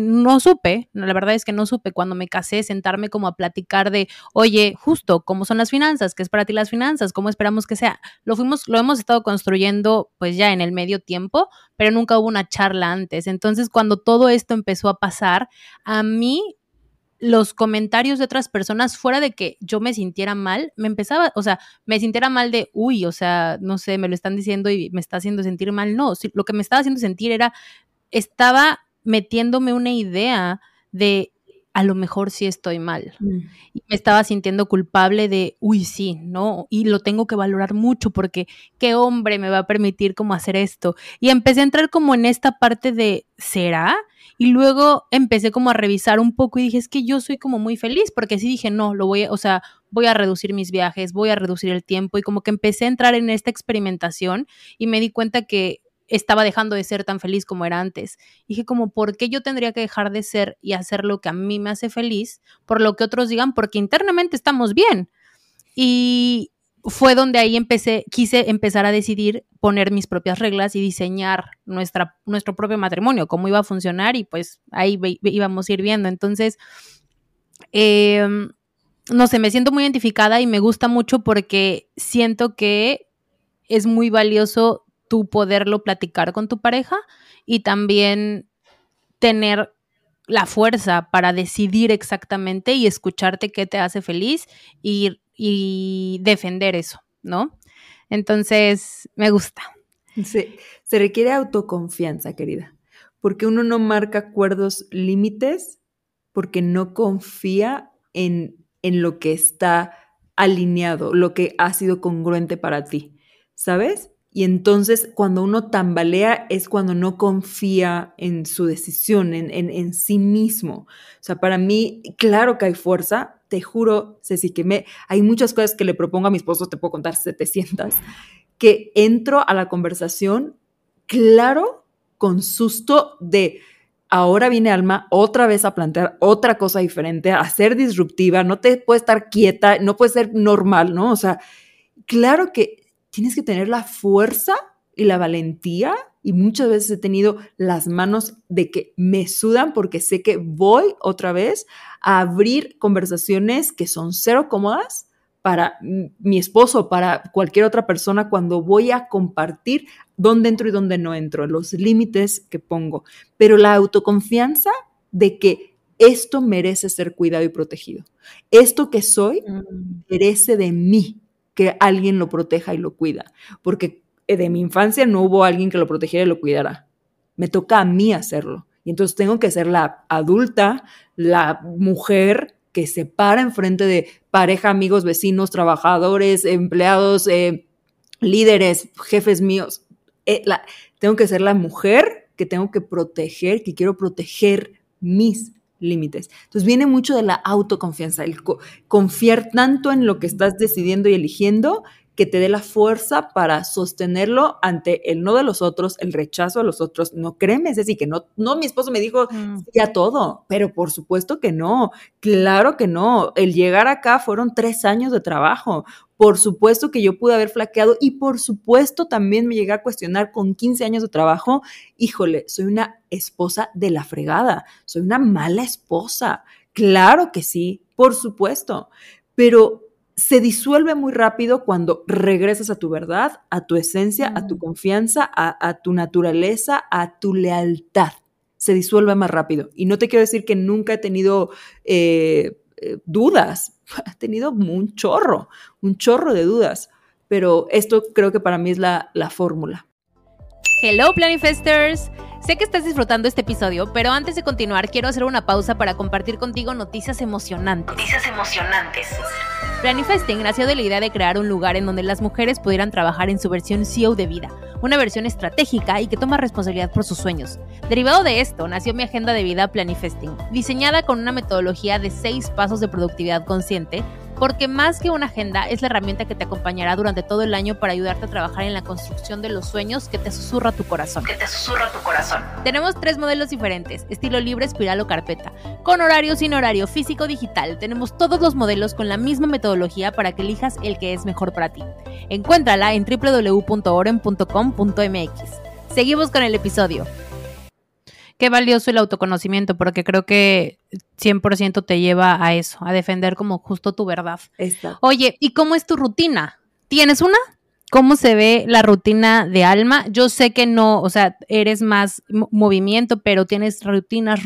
no supe, la verdad es que no supe cuando me casé sentarme como a platicar de, oye, justo, ¿cómo son las finanzas? ¿Qué es para ti las finanzas? ¿Cómo esperamos que sea? Lo fuimos, lo hemos estado construyendo pues ya en el medio tiempo, pero nunca hubo una charla antes. Entonces, cuando todo esto empezó a pasar, a mí los comentarios de otras personas, fuera de que yo me sintiera mal, me empezaba, o sea, me sintiera mal de, uy, o sea, no sé, me lo están diciendo y me está haciendo sentir mal. No, lo que me estaba haciendo sentir era, estaba metiéndome una idea de, a lo mejor sí estoy mal. Mm. Y me estaba sintiendo culpable de, uy, sí, ¿no? Y lo tengo que valorar mucho porque qué hombre me va a permitir como hacer esto. Y empecé a entrar como en esta parte de, ¿será? Y luego empecé como a revisar un poco y dije, es que yo soy como muy feliz, porque sí dije, no, lo voy a, o sea, voy a reducir mis viajes, voy a reducir el tiempo y como que empecé a entrar en esta experimentación y me di cuenta que estaba dejando de ser tan feliz como era antes. dije como, ¿por qué yo tendría que dejar de ser y hacer lo que a mí me hace feliz por lo que otros digan? Porque internamente estamos bien. Y, fue donde ahí empecé, quise empezar a decidir poner mis propias reglas y diseñar nuestra, nuestro propio matrimonio, cómo iba a funcionar y pues ahí íbamos a ir viendo. Entonces, em, no sé, me siento muy identificada y me gusta mucho porque siento que es muy valioso tú poderlo platicar con tu pareja y también tener la fuerza para decidir exactamente y escucharte qué te hace feliz y y defender eso, ¿no? Entonces, me gusta. Sí, se requiere autoconfianza, querida, porque uno no marca acuerdos límites porque no confía en, en lo que está alineado, lo que ha sido congruente para ti, ¿sabes? Y entonces cuando uno tambalea es cuando no confía en su decisión, en, en, en, sí mismo. O sea, para mí, claro que hay fuerza, te juro, Ceci, que me, hay muchas cosas que le propongo a mi esposo, te puedo contar 700, que entro a la conversación, claro, con susto de, ahora viene Alma otra vez a plantear otra cosa diferente, a ser disruptiva, no te puedes estar quieta, no puede ser normal, ¿no? O sea, claro que tienes que tener la fuerza y la valentía y muchas veces he tenido las manos de que me sudan porque sé que voy otra vez a abrir conversaciones que son cero cómodas para mi esposo, para cualquier otra persona cuando voy a compartir dónde entro y dónde no entro, los límites que pongo. Pero la autoconfianza de que esto merece ser cuidado y protegido. Esto que soy mm. merece de mí que alguien lo proteja y lo cuida, porque eh, de mi infancia no hubo alguien que lo protegiera y lo cuidara. Me toca a mí hacerlo. Y entonces tengo que ser la adulta, la mujer que se para enfrente de pareja, amigos, vecinos, trabajadores, empleados, eh, líderes, jefes míos. Eh, tengo que ser la mujer que tengo que proteger, que quiero proteger mis límites. Entonces viene mucho de la autoconfianza, el confiar tanto en lo que estás decidiendo y eligiendo que te dé la fuerza para sostenerlo ante el no de los otros, el rechazo de los otros. No créeme, es decir, que no, no, mi esposo me dijo mm. ya todo, pero por supuesto que no, claro que no. El llegar acá fueron tres años de trabajo. Por supuesto que yo pude haber flaqueado y por supuesto también me llegué a cuestionar con 15 años de trabajo, híjole, soy una esposa de la fregada, soy una mala esposa. Claro que sí, por supuesto, pero se disuelve muy rápido cuando regresas a tu verdad, a tu esencia, a tu confianza, a, tu naturaleza, a tu lealtad. Se disuelve más rápido. Y no te quiero decir que nunca he tenido eh, eh, dudas. He tenido un chorro, un chorro de dudas. Pero esto creo que para mí es la, la fórmula. Hello, Planifesters. Sé que estás disfrutando este episodio, pero antes de continuar quiero hacer una pausa para compartir contigo noticias emocionantes. Noticias emocionantes. Planifesting nació de la idea de crear un lugar en donde las mujeres pudieran trabajar en su versión CEO de vida, una versión estratégica y que toma responsabilidad por sus sueños. Derivado de esto, nació mi agenda de vida Planifesting, diseñada con una metodología de seis pasos de productividad consciente porque más que una agenda es la herramienta que te acompañará durante todo el año para ayudarte a trabajar en la construcción de los sueños que te susurra tu corazón. Que te susurra tu corazón. Tenemos tres modelos diferentes, estilo libre, espiral o carpeta, con horario sin horario, físico digital. Tenemos todos los modelos con la misma metodología para que elijas el que es mejor para ti. Encuéntrala en www.oren.com.mx. seguimos con el episodio. Qué valioso el autoconocimiento, porque creo que 100% te lleva a eso, a defender como justo tu verdad. Oye, ¿y cómo es tu rutina? ¿Tienes una? ¿Cómo se ve la rutina de alma? Yo sé que no, o sea, eres más movimiento, pero tienes rutinas,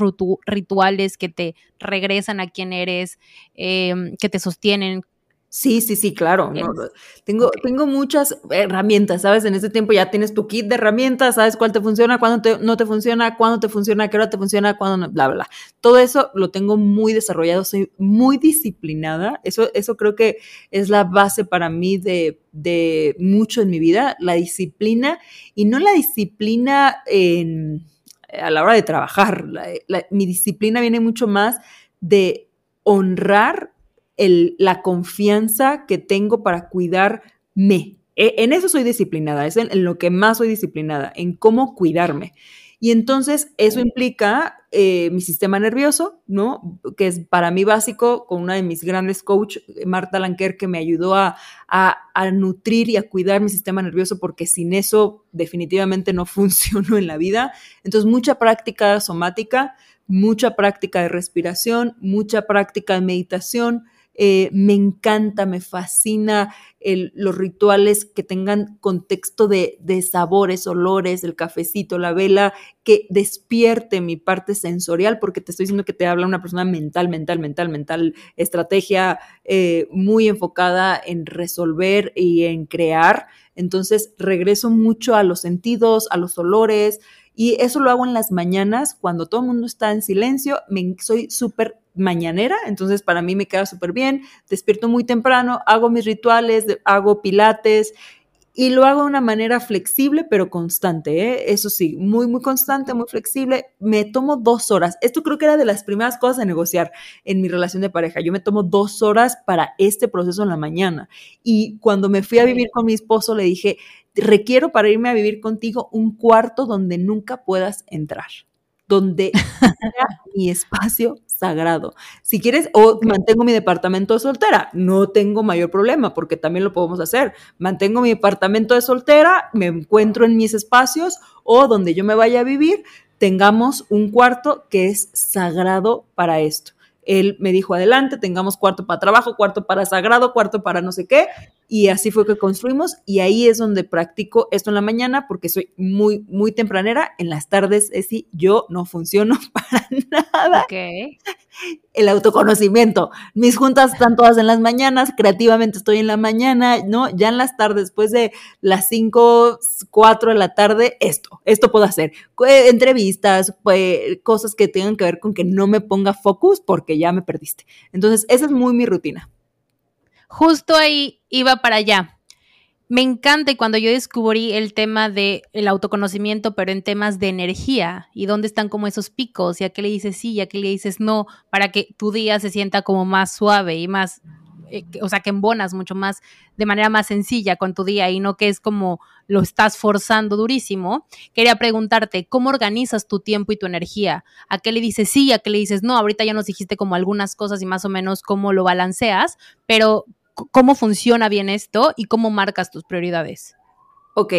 rituales que te regresan a quien eres, em, que te sostienen. Sí, sí, sí, claro. tengo, tengo muchas herramientas, ¿sabes? En este tiempo ya tienes tu kit de herramientas, sabes cuál te funciona, cuándo no te funciona, cuándo te funciona, qué hora te funciona, cuándo no, bla, bla. Todo eso lo tengo muy desarrollado, soy muy disciplinada. Eso, eso creo que es la base para mí de, de mucho en mi vida, la disciplina y no la disciplina en, a la hora de trabajar. mi disciplina viene mucho más de honrar la confianza que tengo para cuidarme. E, en eso soy disciplinada, es en, lo que más soy disciplinada, en cómo cuidarme. Y entonces eso implica eh, mi sistema nervioso, ¿no? Que es para mí básico, con una de mis grandes coach, Marta Lanker, que me ayudó a, a, nutrir y a cuidar mi sistema nervioso, porque sin eso definitivamente no funciono en la vida. Entonces, mucha práctica somática, mucha práctica de respiración, mucha práctica de meditación, eh, me encanta, me fascina los rituales que tengan contexto de, sabores, olores, el cafecito, la vela, que despierte mi parte sensorial, porque te estoy diciendo que te habla una persona mental, mental, mental, mental, estrategia eh, muy enfocada en resolver y en crear. Entonces regreso mucho a los sentidos, a los olores, y eso lo hago en las mañanas, cuando todo el mundo está en silencio, me, soy súper mañanera, entonces para mí me queda súper bien, despierto muy temprano, hago mis rituales, hago pilates y lo hago de una manera flexible pero constante, ¿eh? eso sí, muy, muy constante, muy flexible. Me tomo dos horas. Esto creo que era de las primeras cosas de negociar en mi relación de pareja. Yo me tomo dos horas para este proceso en la mañana. Y cuando me fui a vivir con mi esposo, le dije, requiero para irme a vivir contigo un cuarto donde nunca puedas entrar donde sea mi espacio sagrado. Si quieres, o mantengo mi departamento de soltera, no tengo mayor problema porque también lo podemos hacer. Mantengo mi departamento de soltera, me encuentro en mis espacios o donde yo me vaya a vivir, tengamos un cuarto que es sagrado para esto. Él me dijo, adelante, tengamos cuarto para trabajo, cuarto para sagrado, cuarto para no sé qué. Y así fue que construimos y ahí es donde practico esto en la mañana porque soy muy, muy tempranera. En las tardes, es si yo no funciono para nada. Ok. El autoconocimiento. Mis juntas están todas en las mañanas, creativamente estoy en la mañana, ¿no? Ya en las tardes, después de las 5, 4 de la tarde, esto, esto puedo hacer. Entrevistas, pues, cosas que tengan que ver con que no me ponga focus porque ya me perdiste. Entonces, esa es muy mi rutina. Justo ahí iba para allá. Me encanta y cuando yo descubrí el tema del el autoconocimiento, pero en temas de energía y dónde están como esos picos y a qué le dices sí y a qué le dices no, para que tu día se sienta como más suave y más, eh, o sea, que embonas mucho más, de manera más sencilla con tu día y no que es como lo estás forzando durísimo. Quería preguntarte, ¿cómo organizas tu tiempo y tu energía? ¿A qué le dices sí? ¿A qué le dices no? Ahorita ya nos dijiste como algunas cosas y más o menos cómo lo balanceas, pero cómo funciona bien esto y cómo marcas tus prioridades. Ok,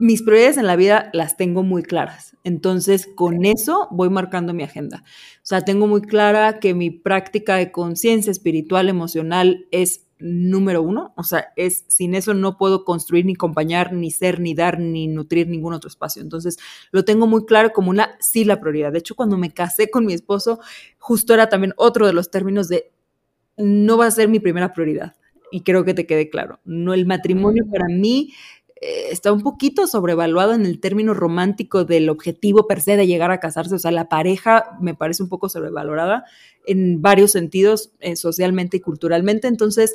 mis prioridades en la vida las tengo muy claras. Entonces, con eso voy marcando mi agenda. O sea, tengo muy clara que mi práctica de conciencia espiritual, emocional es número uno. O sea, es sin eso no puedo construir ni acompañar, ni ser, ni dar, ni nutrir ningún otro espacio. Entonces, lo tengo muy claro como una sí la prioridad. De hecho, cuando me casé con mi esposo, justo era también otro de los términos de no va a ser mi primera prioridad y creo que te quede claro. No, el matrimonio para mí está un poquito sobrevaluado en el término romántico del objetivo per se de llegar a casarse. O sea, la pareja me parece un poco sobrevalorada en varios sentidos, eh, socialmente y culturalmente. Entonces,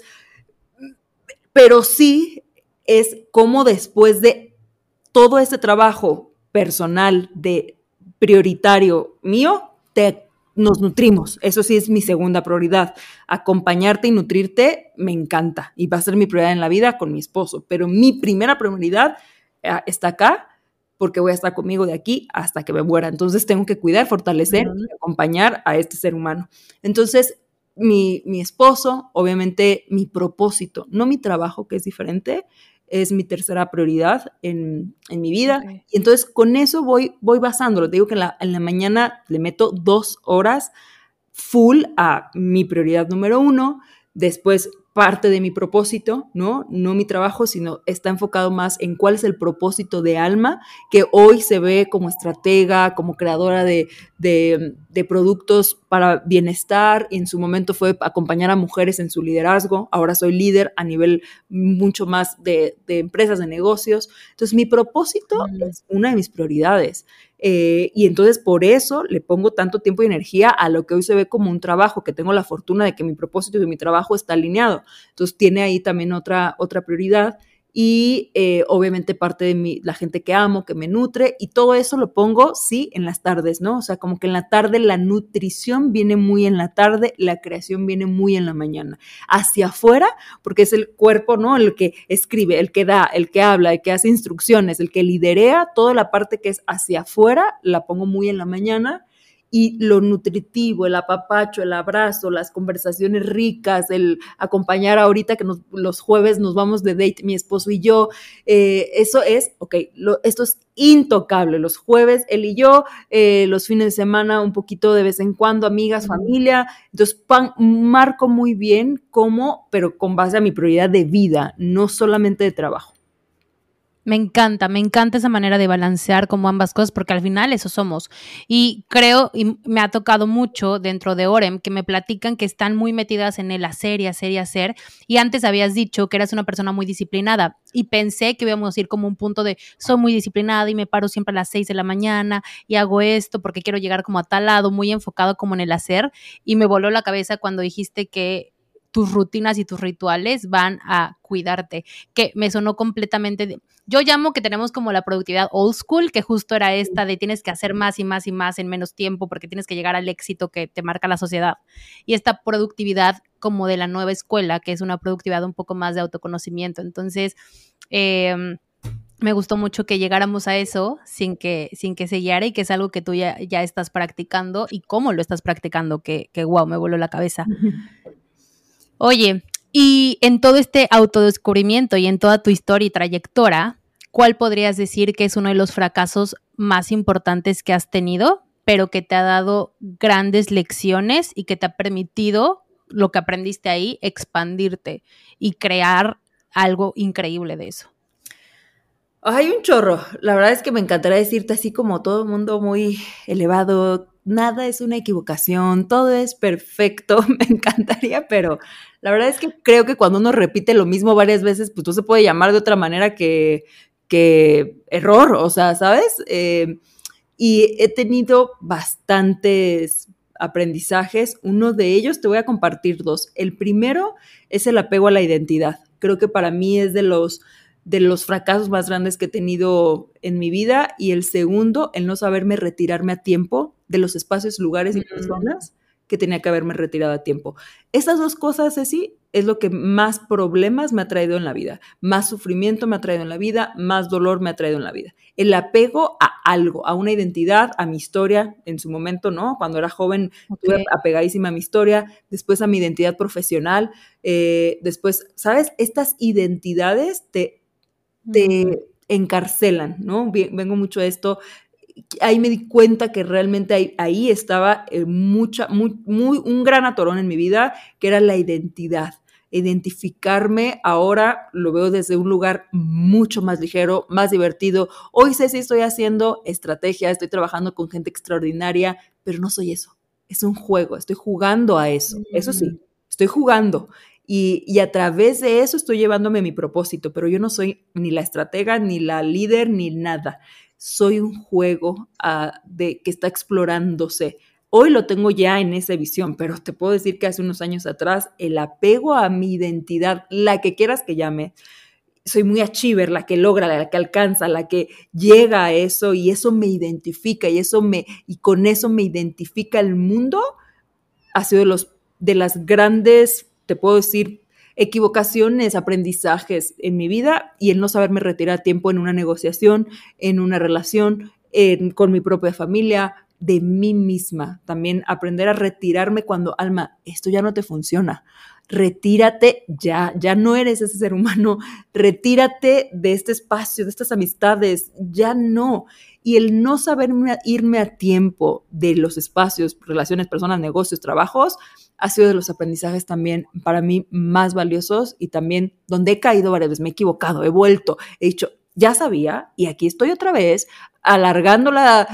pero sí es como después de todo este trabajo personal de prioritario mío, te nos nutrimos. Eso sí es mi segunda prioridad. Acompañarte y nutrirte me encanta y va a ser mi prioridad en la vida con mi esposo. Pero mi primera prioridad eh, está acá porque voy a estar conmigo de aquí hasta que me muera. Entonces tengo que cuidar, fortalecer y acompañar a este ser humano. Entonces, mi, mi esposo, obviamente mi propósito, no mi trabajo, que es diferente, es mi tercera prioridad en, mi vida. Y entonces con eso voy, voy basándolo. Te digo que en la, en la mañana le meto dos horas full a mi prioridad número uno. Después parte de mi propósito, ¿no? No mi trabajo, sino está enfocado más en cuál es el propósito de Alma, que hoy se ve como estratega, como creadora de, productos para bienestar. Y en su momento fue acompañar a mujeres en su liderazgo. Ahora soy líder a nivel mucho más de, empresas, de negocios. Entonces, mi propósito es una de mis prioridades. Eh, y entonces por eso le pongo tanto tiempo y energía a lo que hoy se ve como un trabajo, que tengo la fortuna de que mi propósito y mi trabajo está alineado. Entonces tiene ahí también otra, otra prioridad y eh, obviamente parte de mi, la gente que amo, que me nutre, y todo eso lo pongo, sí, en las tardes, ¿no? O sea, como que en la tarde la nutrición viene muy en la tarde, la creación viene muy en la mañana. Hacia afuera, porque es el cuerpo, ¿no? El que escribe, el que da, el que habla, el que hace instrucciones, el que liderea, toda la parte que es hacia afuera, la pongo muy en la mañana y lo nutritivo, el apapacho, el abrazo, las conversaciones ricas, el acompañar ahorita que los jueves nos vamos de date mi esposo y yo, eh, eso es, ok, esto es intocable, los jueves él y yo, eh, los fines de semana un poquito de vez en cuando, amigas, familia, entonces pan, marco muy bien cómo, pero con base a mi prioridad de vida, no solamente de trabajo. Me encanta, me encanta esa manera de balancear como ambas cosas, porque al final eso somos. Y creo, y me ha tocado mucho dentro de Orem, que me platican que están muy metidas en el hacer y hacer y hacer. Y antes habías dicho que eras una persona muy disciplinada. Y pensé que íbamos a ir como un punto de, soy muy disciplinada y me paro siempre a las seis de la mañana y hago esto porque quiero llegar como a tal lado, muy enfocado como en el hacer. Y me voló la cabeza cuando dijiste que tus rutinas y tus rituales van a cuidarte, que me sonó completamente, yo llamo que tenemos como la productividad old school, que justo era esta de tienes que hacer más y más y más en menos tiempo porque tienes que llegar al éxito que te marca la sociedad. Y esta productividad como de la nueva escuela, que es una productividad un poco más de autoconocimiento. Entonces, em, me gustó mucho que llegáramos a eso sin que, sin que se guiara y que es algo que tú ya, ya estás practicando y cómo lo estás practicando, que, que wow, me voló la cabeza. Oye, y en todo este autodescubrimiento y en toda tu historia y trayectoria, ¿cuál podrías decir que es uno de los fracasos más importantes que has tenido, pero que te ha dado grandes lecciones y que te ha permitido lo que aprendiste ahí, expandirte y crear algo increíble de eso? Hay un chorro. La verdad es que me encantaría decirte así como todo el mundo muy elevado, nada es una equivocación, todo es perfecto, me encantaría, pero la verdad es que creo que cuando uno repite lo mismo varias veces, pues no se puede llamar de otra manera que, que error, o sea, ¿sabes? Eh, y he tenido bastantes aprendizajes. Uno de ellos te voy a compartir dos. El primero es el apego a la identidad. Creo que para mí es de los de los fracasos más grandes que he tenido en mi vida y el segundo, el no saberme retirarme a tiempo de los espacios, lugares y personas que tenía que haberme retirado a tiempo. Esas dos cosas, así es lo que más problemas me ha traído en la vida, más sufrimiento me ha traído en la vida, más dolor me ha traído en la vida. El apego a algo, a una identidad, a mi historia, en su momento, ¿no? Cuando era joven, estuve apegadísima a mi historia, después a mi identidad profesional, eh, después, ¿sabes? Estas identidades te te encarcelan, ¿no? Vengo mucho a esto. Ahí me di cuenta que realmente ahí, estaba eh, mucha, muy, muy, un gran atorón en mi vida, que era la identidad. Identificarme ahora lo veo desde un lugar mucho más ligero, más divertido. Hoy sé si estoy haciendo estrategia, estoy trabajando con gente extraordinaria, pero no soy eso. Es un juego, estoy jugando a eso. Eso sí, mm. estoy jugando. Y, a través de eso estoy llevándome a mi propósito, pero yo no soy ni la estratega, ni la líder, ni nada. Soy un juego ah, de, que está explorándose. Hoy lo tengo ya en esa visión, pero te puedo decir que hace unos años atrás el apego a mi identidad, la que quieras que llame, soy muy achiever, la que logra, la que alcanza, la que llega a eso y eso me identifica y eso me y con eso me identifica el mundo, ha sido de los de las grandes te puedo decir, equivocaciones, aprendizajes en mi vida y el no saberme retirar tiempo en una negociación, en una relación, con mi propia familia, de mí misma. También aprender a retirarme cuando, alma, esto ya no te funciona. retírate ya, ya no eres ese ser humano, retírate de este espacio, de estas amistades, ya no. Y el no saber irme a tiempo de los espacios, relaciones, personas, negocios, trabajos, ha sido de los aprendizajes también para mí más valiosos y también donde he caído varias veces, me he equivocado, he vuelto, he dicho, ya sabía y aquí estoy otra vez alargando la,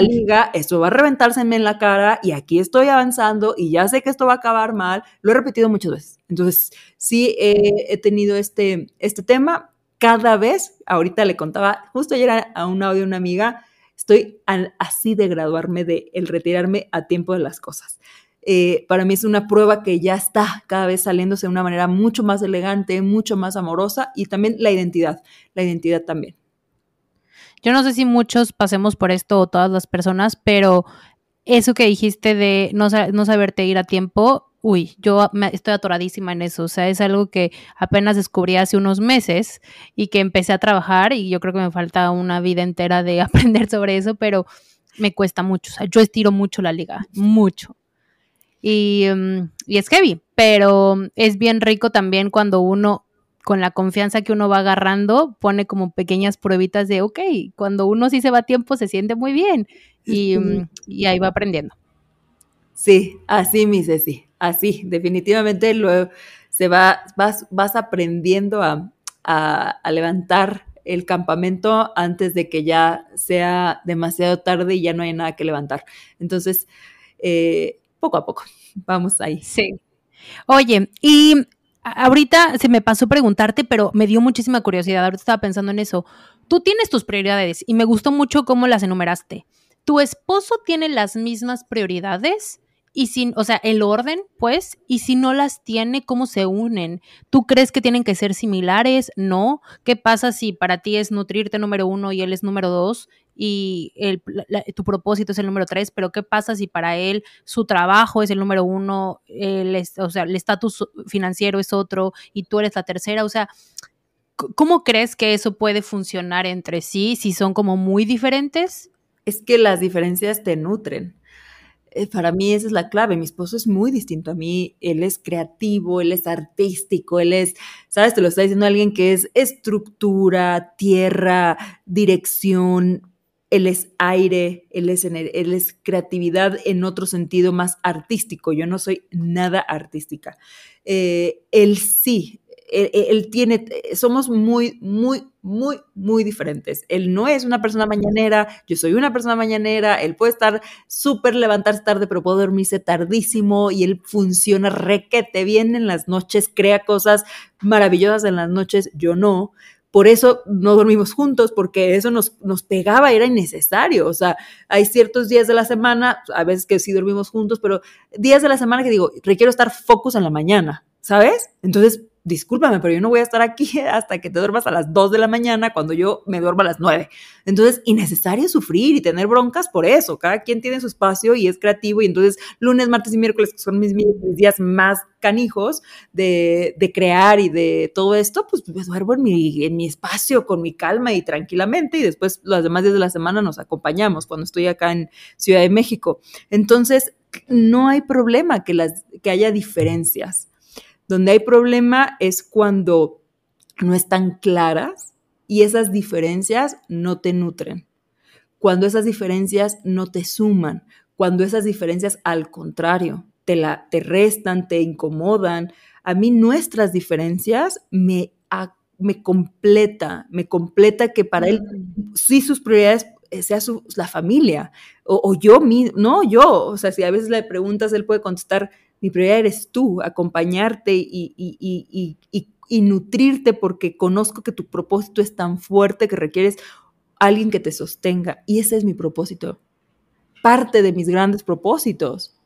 liga, esto va a reventarse en la cara y aquí estoy avanzando y ya sé que esto va a acabar mal, lo he repetido muchas veces. Entonces, sí he tenido este, este tema cada vez, ahorita le contaba, justo ayer a, un audio una amiga, estoy así de graduarme, de el retirarme a tiempo de las cosas. Eh, para mí es una prueba que ya está cada vez saliéndose de una manera mucho más elegante, mucho más amorosa y también la identidad, la identidad también. Yo no sé si muchos pasemos por esto o todas las personas, pero eso que dijiste de no, no saberte ir a tiempo, uy, yo estoy atoradísima en eso. O sea, es algo que apenas descubrí hace unos meses y que empecé a trabajar y yo creo que me falta una vida entera de aprender sobre eso, pero me cuesta mucho. O sea, yo estiro mucho la liga, mucho. Mm, y, es heavy, pero es bien rico también cuando uno con la confianza que uno va agarrando, pone como pequeñas pruebitas de, ok, cuando uno sí se va a tiempo, se siente muy bien y, mm, ahí va aprendiendo. Sí, así, mi Ceci, así, definitivamente lo, se va, vas, vas aprendiendo a, levantar el campamento antes de que ya sea demasiado tarde y ya no hay nada que levantar. Entonces, eh, poco a poco. Vamos ahí. Sí. Oye, y ahorita se me pasó preguntarte, pero me dio muchísima curiosidad. Ahorita estaba pensando en eso. Tú tienes tus prioridades y me gustó mucho cómo las enumeraste. ¿Tu esposo tiene las mismas prioridades? Y si, o sea, el orden, pues, y si no las tiene, ¿cómo se unen? ¿Tú crees que tienen que ser similares? ¿No? ¿Qué pasa si para ti es nutrirte número uno y él es número dos? Y el, tu propósito es el número tres, pero ¿qué pasa si para él su trabajo es el número uno, o sea, el estatus financiero es otro y tú eres la tercera? O sea, ¿cómo crees que eso puede funcionar entre sí si son como muy diferentes? Es que las diferencias te nutren. Eh, para mí esa es la clave. Mi esposo es muy distinto a mí. Él es creativo, él es artístico, él es, ¿sabes? Te lo está diciendo alguien que es estructura, tierra, dirección, él es aire, él es, él es creatividad en otro sentido más artístico. Yo no soy nada artística. Eh, él sí, él, tiene, somos muy, muy, muy, muy diferentes. Él no es una persona mañanera, yo soy una persona mañanera, él puede estar súper levantarse tarde, pero puede dormirse tardísimo y él funciona requete bien en las noches, crea cosas maravillosas en las noches, yo no. Por eso no dormimos juntos, porque eso nos, nos pegaba, era innecesario. O sea, hay ciertos días de la semana, a veces que sí dormimos juntos, pero días de la semana que digo, requiero estar focus en la mañana, ¿sabes? Entonces, discúlpame, pero yo no voy a estar aquí hasta que te duermas a las 2 de la mañana cuando yo me duermo a las 9. Entonces, innecesario sufrir y tener broncas por eso. Cada quien tiene su espacio y es creativo y entonces lunes, martes y miércoles, que son mis, días más canijos de, crear y de todo esto, pues me duermo en mi, en mi espacio con mi calma y tranquilamente y después los demás días de la semana nos acompañamos cuando estoy acá en Ciudad de México. Entonces, no hay problema que, las, que haya diferencias donde hay problema es cuando no están claras y esas diferencias no te nutren. Cuando esas diferencias no te suman, cuando esas diferencias al contrario te, la, te restan, te incomodan. A mí nuestras diferencias me, me completa, me completa que para él sí sus prioridades eh, sea su, la familia o, o yo, no yo, o sea, si a veces le preguntas, él puede contestar, mi prioridad eres tú, acompañarte y, nutrirte porque conozco que tu propósito es tan fuerte que requieres alguien que te sostenga. Y ese es mi propósito. Parte de mis grandes propósitos.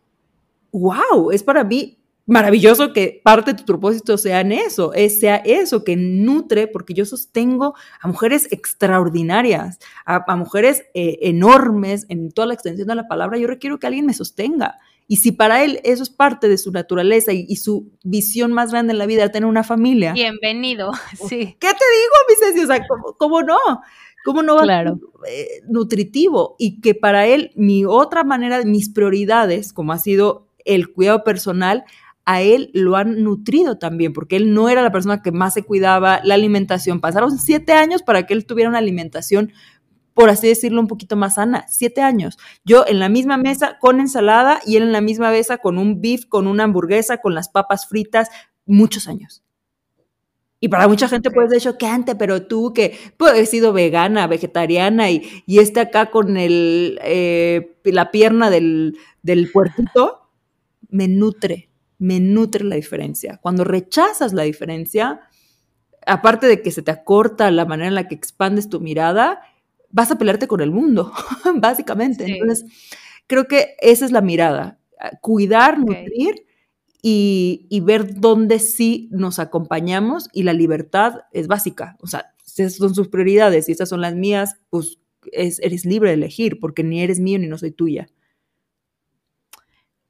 ¡Wow! Es para mí maravilloso que parte de tu propósito sea en eso, sea eso, que nutre, porque yo sostengo a mujeres extraordinarias, a, mujeres eh, enormes en toda la extensión de la palabra. Yo requiero que alguien me sostenga. Y si para él eso es parte de su naturaleza y, su visión más grande en la vida, tener una familia. Bienvenido, sí. ¿Qué te digo, mi Ceci? O sea, ¿cómo, no? ¿Cómo no va claro. Eh, nutritivo? Y que para él mi otra manera, mis prioridades, como ha sido el cuidado personal, a él lo han nutrido también, porque él no era la persona que más se cuidaba la alimentación. Pasaron siete años para que él tuviera una alimentación, por así decirlo, un poquito más sana. Siete años. Yo en la misma mesa con ensalada y él en la misma mesa con un beef, con una hamburguesa, con las papas fritas, muchos años. Y para mucha gente puede ser chocante, pero tú que pues, he sido vegana, vegetariana y, y este acá con el, eh, la pierna del, del puertito, me nutre, me nutre la diferencia. Cuando rechazas la diferencia, aparte de que se te acorta la manera en la que expandes tu mirada, vas a pelearte con el mundo, básicamente. Entonces, creo que esa es la mirada, cuidar, nutrir y, ver dónde sí nos acompañamos y la libertad es básica. O sea, esas son sus prioridades y esas son las mías, pues eres libre de elegir porque ni eres mío ni no soy tuya.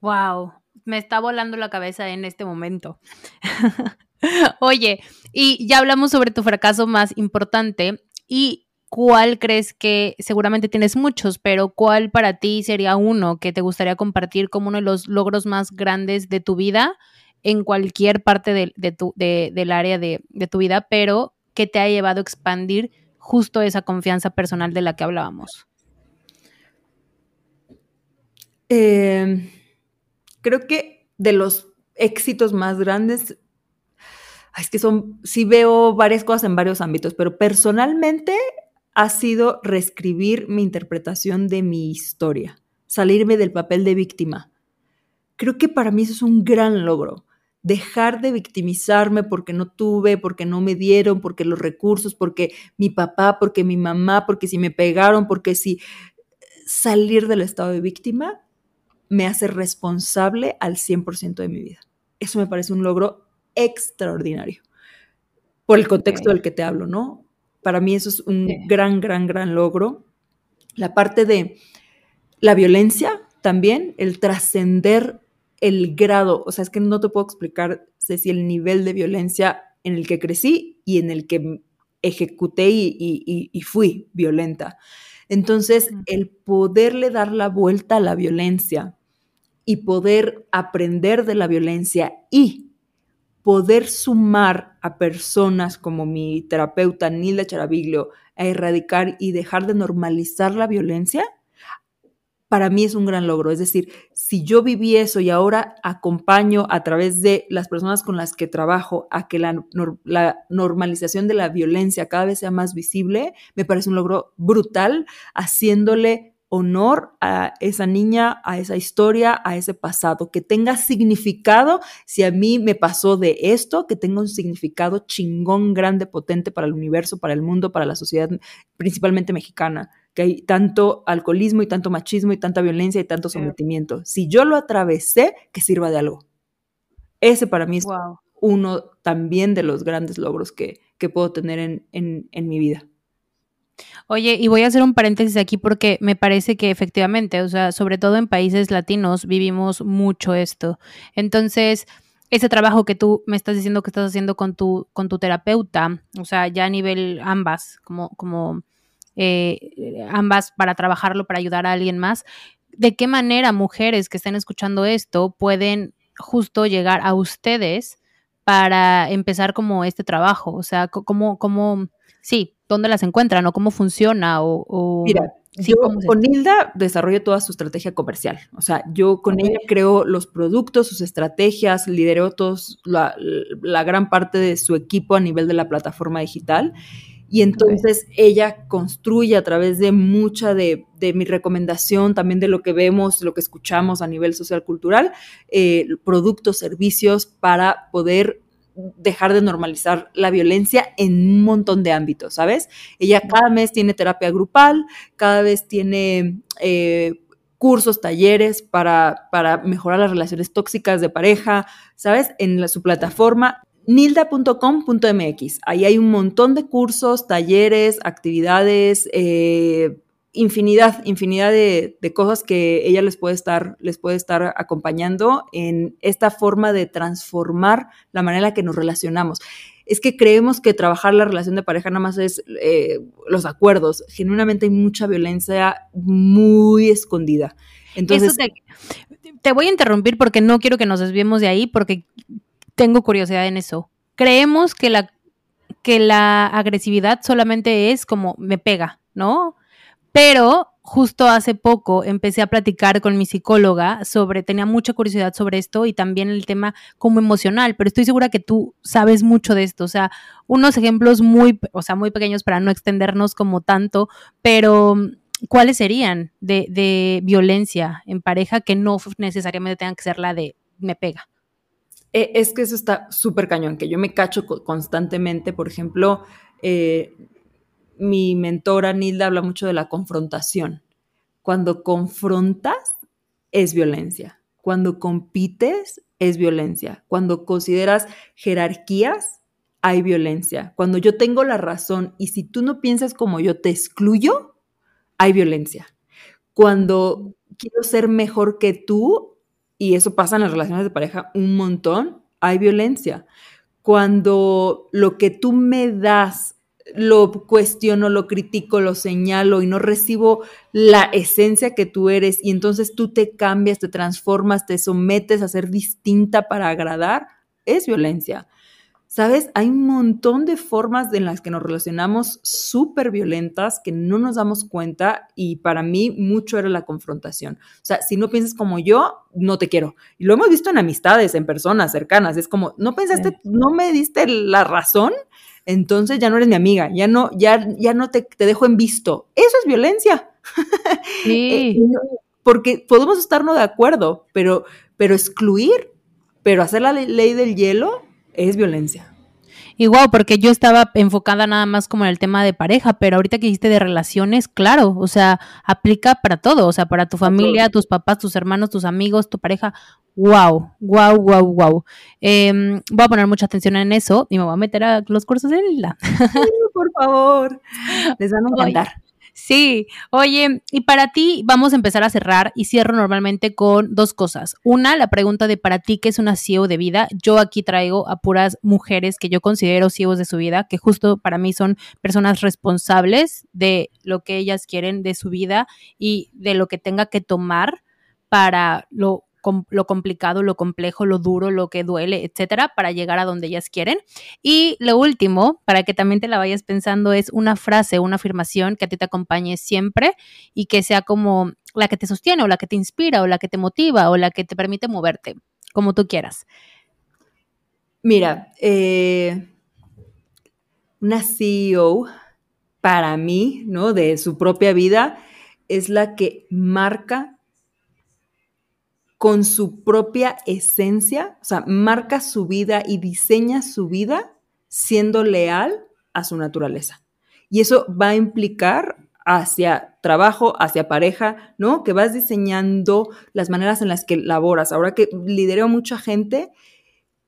Wow, me está volando la cabeza en este momento. Oye, y ya hablamos sobre tu fracaso más importante y ¿cuál crees que seguramente tienes muchos, pero cuál para ti sería uno que te gustaría compartir como uno de los logros más grandes de tu vida en cualquier parte del área de, tu vida, pero que te ha llevado a expandir justo esa confianza personal de la que hablábamos? Em, creo que de los éxitos más grandes, es que son, sí veo varias cosas en varios ámbitos, pero personalmente ha sido reescribir mi interpretación de mi historia, salirme del papel de víctima. Creo que para mí eso es un gran logro. Dejar de victimizarme porque no tuve, porque no me dieron, porque los recursos, porque mi papá, porque mi mamá, porque si me pegaron, porque si salir del estado de víctima me hace responsable al 100% de mi vida. Eso me parece un logro extraordinario. Por el contexto del que te hablo, ¿no? Para mí eso es un gran, gran, gran logro. La parte de la violencia también, el trascender el grado, o sea, es que no te puedo explicar, si el nivel de violencia en el que crecí y en el que ejecuté y, fui violenta. Entonces, el poderle dar la vuelta a la violencia y poder aprender de la violencia y poder sumar a personas como mi terapeuta Nilda Charaviglio a erradicar y dejar de normalizar la violencia, para mí es un gran logro. Es decir, si yo viví eso y ahora acompaño a través de las personas con las que trabajo a que la, la, normalización de la violencia cada vez sea más visible, me parece un logro brutal, haciéndole honor a esa niña, a esa historia, a ese pasado, que tenga significado, si a mí me pasó de esto, que tenga un significado chingón, grande, potente para el universo, para el mundo, para la sociedad, principalmente mexicana, que hay tanto alcoholismo y tanto machismo y tanta violencia y tanto sometimiento. Si yo lo atravesé, que sirva de algo. Ese para mí es uno también de los grandes logros que, puedo tener en, en mi vida. Oye, y voy a hacer un paréntesis aquí porque me parece que efectivamente, o sea, sobre todo en países latinos vivimos mucho esto. Entonces, ese trabajo que tú me estás diciendo que estás haciendo con tu, con tu terapeuta, o sea, ya a nivel ambas, como, como eh, ambas para trabajarlo, para ayudar a alguien más, ¿de qué manera mujeres que estén escuchando esto pueden justo llegar a ustedes para empezar como este trabajo? O sea, ¿cómo, cómo, sí, dónde las encuentran o cómo funciona o... Mira, yo con Hilda desarrollo toda su estrategia comercial. O sea, yo con ella creo los productos, sus estrategias, lidero todos la, gran parte de su equipo a nivel de la plataforma digital. Y entonces ella construye a través de mucha de, mi recomendación, también de lo que vemos, lo que escuchamos a nivel social cultural, eh, productos, servicios para poder dejar de normalizar la violencia en un montón de ámbitos, ¿sabes? Ella cada mes tiene terapia grupal, cada vez tiene eh, cursos, talleres para, para, mejorar las relaciones tóxicas de pareja, ¿sabes? En su plataforma nilda.com.mx. Ahí hay un montón de cursos, talleres, actividades, eh, infinidad, infinidad de, cosas que ella les puede estar, les puede estar acompañando en esta forma de transformar la manera en la que nos relacionamos. Es que creemos que trabajar la relación de pareja nada más es eh, los acuerdos. Genuinamente hay mucha violencia muy escondida. Entonces, te voy a interrumpir porque no quiero que nos desviemos de ahí porque tengo curiosidad en eso. Creemos que la, que la agresividad solamente es como me pega, ¿no? Pero justo hace poco empecé a platicar con mi psicóloga sobre, tenía mucha curiosidad sobre esto y también el tema como emocional, pero estoy segura que tú sabes mucho de esto, o sea, unos ejemplos muy, o sea, muy pequeños para no extendernos como tanto, pero ¿cuáles serían de, violencia en pareja que no necesariamente tengan que ser la de me pega? E, es que eso está súper cañón, que yo me cacho constantemente, por ejemplo, eh, mi mentora Nilda habla mucho de la confrontación. Cuando confrontas es violencia. Cuando compites es violencia. Cuando consideras jerarquías hay violencia. Cuando yo tengo la razón y si tú no piensas como yo te excluyo, hay violencia. Cuando quiero ser mejor que tú, y eso pasa en las relaciones de pareja un montón, hay violencia. Cuando lo que tú me das lo cuestiono, lo critico, lo señalo y no recibo la esencia que tú eres y entonces tú te cambias, te transformas, te sometes a ser distinta para agradar, es violencia. ¿Sabes? Hay un montón de formas en las que nos relacionamos súper violentas que no nos damos cuenta y para mí mucho era la confrontación. O sea, si no piensas como yo, no te quiero. Y lo hemos visto en amistades, en personas cercanas. Es como, no pensaste, no me diste la razón, entonces ya no eres mi amiga, ya no, ya, ya no te, te dejo en visto. Eso es violencia. Sí. Eh, porque podemos estarnos de acuerdo, pero, pero excluir, pero hacer la ley del hielo es violencia. Igual, porque yo estaba enfocada nada más como en el tema de pareja, pero ahorita que dijiste de relaciones, claro, o sea, aplica para todo, o sea, para tu familia, tus papás, tus hermanos, tus amigos, tu pareja. Wow, wow, wow, wow. voy a poner mucha atención en eso y me voy a meter a los cursos de Lila. por favor, les van a encantar. Sí, oye, y para ti vamos a empezar a cerrar y cierro normalmente con dos cosas. Una, la pregunta de para ti, ¿qué es una CEO de vida? Yo aquí traigo a puras mujeres que yo considero CEOs de su vida, que justo para mí son personas responsables de lo que ellas quieren de su vida y de lo que tenga que tomar para lo lo complicado, lo complejo, lo duro, lo que duele, etcétera, para llegar a donde ellas quieren. Y lo último, para que también te la vayas pensando, es una frase, una afirmación que a ti te acompañe siempre y que sea como la que te sostiene o la que te inspira o la que te motiva o la que te permite moverte, como tú quieras. Mira, eh, una CEO para mí, ¿no? De su propia vida, es la que marca con su propia esencia, o sea, marca su vida y diseña su vida siendo leal a su naturaleza. Y eso va a implicar hacia trabajo, hacia pareja, ¿no? Que vas diseñando las maneras en las que laboras. Ahora que lidero mucha gente,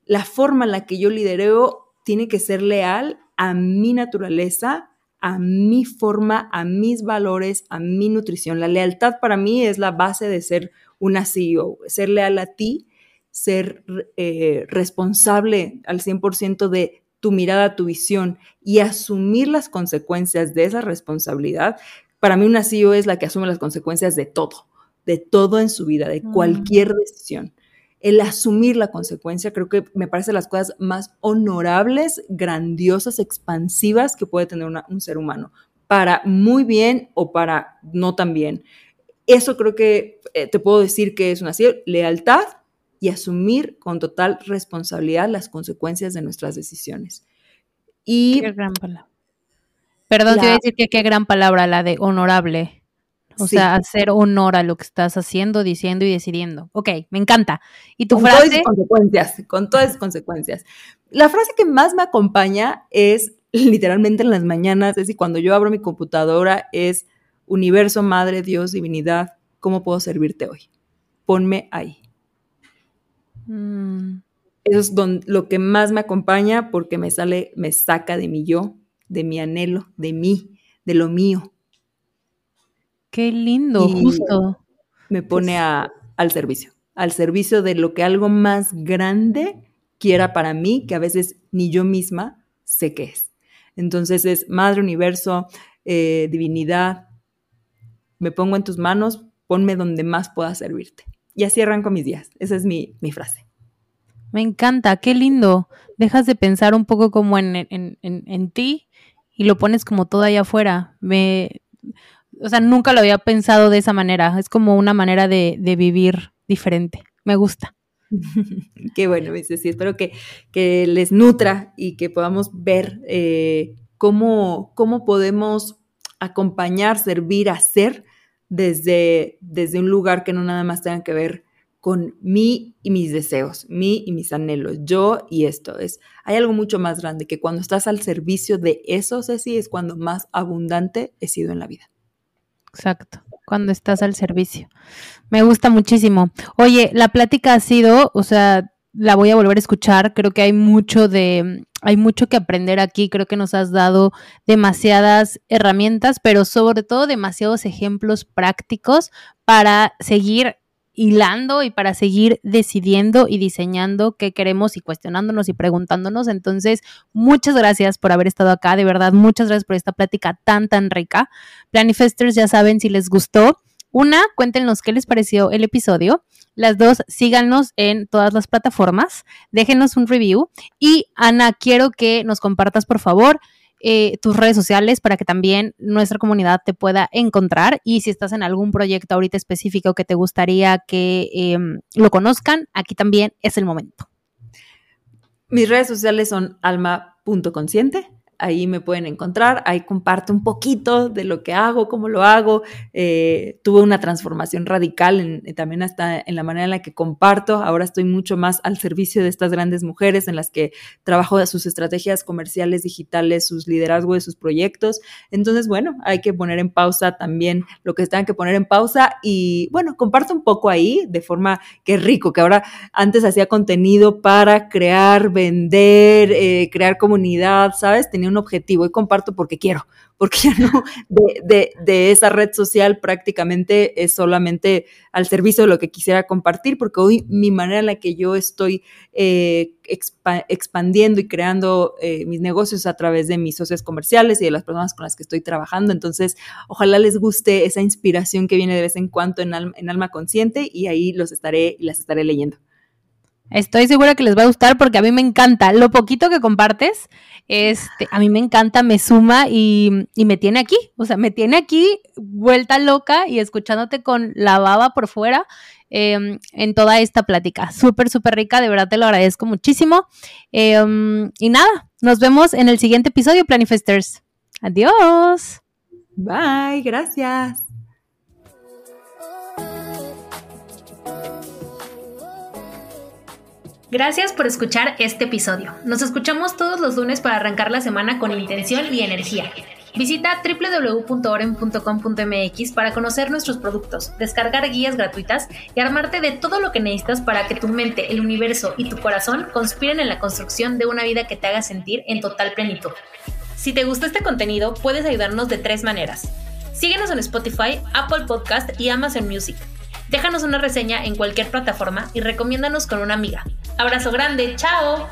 la forma en la que yo lidereo tiene que ser leal a mi naturaleza, a mi forma, a mis valores, a mi nutrición. La lealtad para mí es la base de ser una CEO, ser leal a ti, ser eh, responsable al 100% de tu mirada, tu visión y asumir las consecuencias de esa responsabilidad. Para mí una CEO es la que asume las consecuencias de todo, de todo en su vida, de mm. cualquier decisión. El asumir la consecuencia creo que me parece las cosas más honorables, grandiosas, expansivas que puede tener un ser humano, para muy bien o para no tan bien. Eso creo que eh, te puedo decir que es una lealtad y asumir con total responsabilidad las consecuencias de nuestras decisiones. Y qué gran palabra. Perdón, te voy a decir que qué gran palabra la de honorable. O sea, hacer honor a lo que estás haciendo, diciendo y decidiendo. Ok, me encanta. ¿Y tu con frase? Todas consecuencias, con todas las consecuencias. La frase que más me acompaña es literalmente en las mañanas, es decir, cuando yo abro mi computadora, es universo, madre, Dios, divinidad, ¿cómo puedo servirte hoy? Ponme ahí. Mm. Eso es lo que más me acompaña porque me sale, me saca de mi yo, de mi anhelo, de mí, de lo mío. Qué lindo, justo. Me pone al servicio, al servicio de lo que algo más grande quiera para mí, que a veces ni yo misma sé qué es. Entonces es Madre Universo, eh, divinidad, me pongo en tus manos, ponme donde más pueda servirte. y así arranco mis días. Esa es mi, frase. Me encanta, qué lindo. Dejas de pensar un poco como en, en, en, ti y lo pones como todo allá afuera. Me, o sea, nunca lo había pensado de esa manera. Es como una manera de, de vivir diferente. Me gusta. Qué bueno, sí, espero que, que, les nutra y que podamos ver eh, cómo, cómo podemos acompañar, servir, hacer desde, desde un lugar que no nada más tenga que ver con mí y mis deseos, mí y mis anhelos, yo y esto. Es, hay algo mucho más grande que cuando estás al servicio de eso, Ceci, es cuando más abundante he sido en la vida. Exacto, cuando estás al servicio. Me gusta muchísimo. Oye, la plática ha sido, o sea, la voy a volver a escuchar. Creo que hay mucho de, hay mucho que aprender aquí. Creo que nos has dado demasiadas herramientas, pero sobre todo demasiados ejemplos prácticos para seguir hilando y para seguir decidiendo y diseñando qué queremos y cuestionándonos y preguntándonos. Entonces, muchas gracias por haber estado acá. De verdad, muchas gracias por esta plática tan, tan rica. Planifesters, ya saben, si les gustó, una, cuéntenos qué les pareció el episodio. Las dos, síganos en todas las plataformas, déjenos un review. Y Ana, quiero que nos compartas, por favor, eh, tus redes sociales para que también nuestra comunidad te pueda encontrar. Y si estás en algún proyecto ahorita específico que te gustaría que em, lo conozcan, aquí también es el momento. Mis redes sociales son alma.consciente ahí me pueden encontrar, ahí comparto un poquito de lo que hago, cómo lo hago. Eh, tuve una transformación radical en, también hasta en la manera en la que comparto. Ahora estoy mucho más al servicio de estas grandes mujeres en las que trabajo sus estrategias comerciales, digitales, sus liderazgos de sus proyectos. Entonces, bueno, hay que poner en pausa también lo que tengan que poner en pausa y bueno, comparto un poco ahí de forma que rico, que ahora antes hacía contenido para crear, vender, eh, crear comunidad, ¿sabes? Un objetivo y comparto porque quiero, porque no de, esa red social prácticamente es solamente al servicio de lo que quisiera compartir, porque hoy mi manera en la que yo estoy eh, expandiendo y creando eh, mis negocios a través de mis socios comerciales y de las personas con las que estoy trabajando, entonces ojalá les guste esa inspiración que viene de vez en cuando en, en Alma Consciente y ahí los estaré las estaré leyendo. Estoy segura que les va a gustar porque a mí me encanta. Lo poquito que compartes, este, a mí me encanta, me suma y, me tiene aquí. O sea, me tiene aquí vuelta loca y escuchándote con la baba por fuera em, en toda esta plática. Súper, súper rica. De verdad te lo agradezco muchísimo. Em, y nada, nos vemos en el siguiente episodio, Planifesters. Adiós. Bye, gracias. Gracias por escuchar este episodio. Nos escuchamos todos los lunes para arrancar la semana con intención y energía. Visita www.oren.com.mx para conocer nuestros productos, descargar guías gratuitas y armarte de todo lo que necesitas para que tu mente, el universo y tu corazón conspiren en la construcción de una vida que te haga sentir en total plenitud. Si te gustó este contenido, puedes ayudarnos de tres maneras. Síguenos en Spotify, Apple Podcast y Amazon Music. Déjanos una reseña en cualquier plataforma y recomiéndanos con una amiga. Abrazo grande, chao.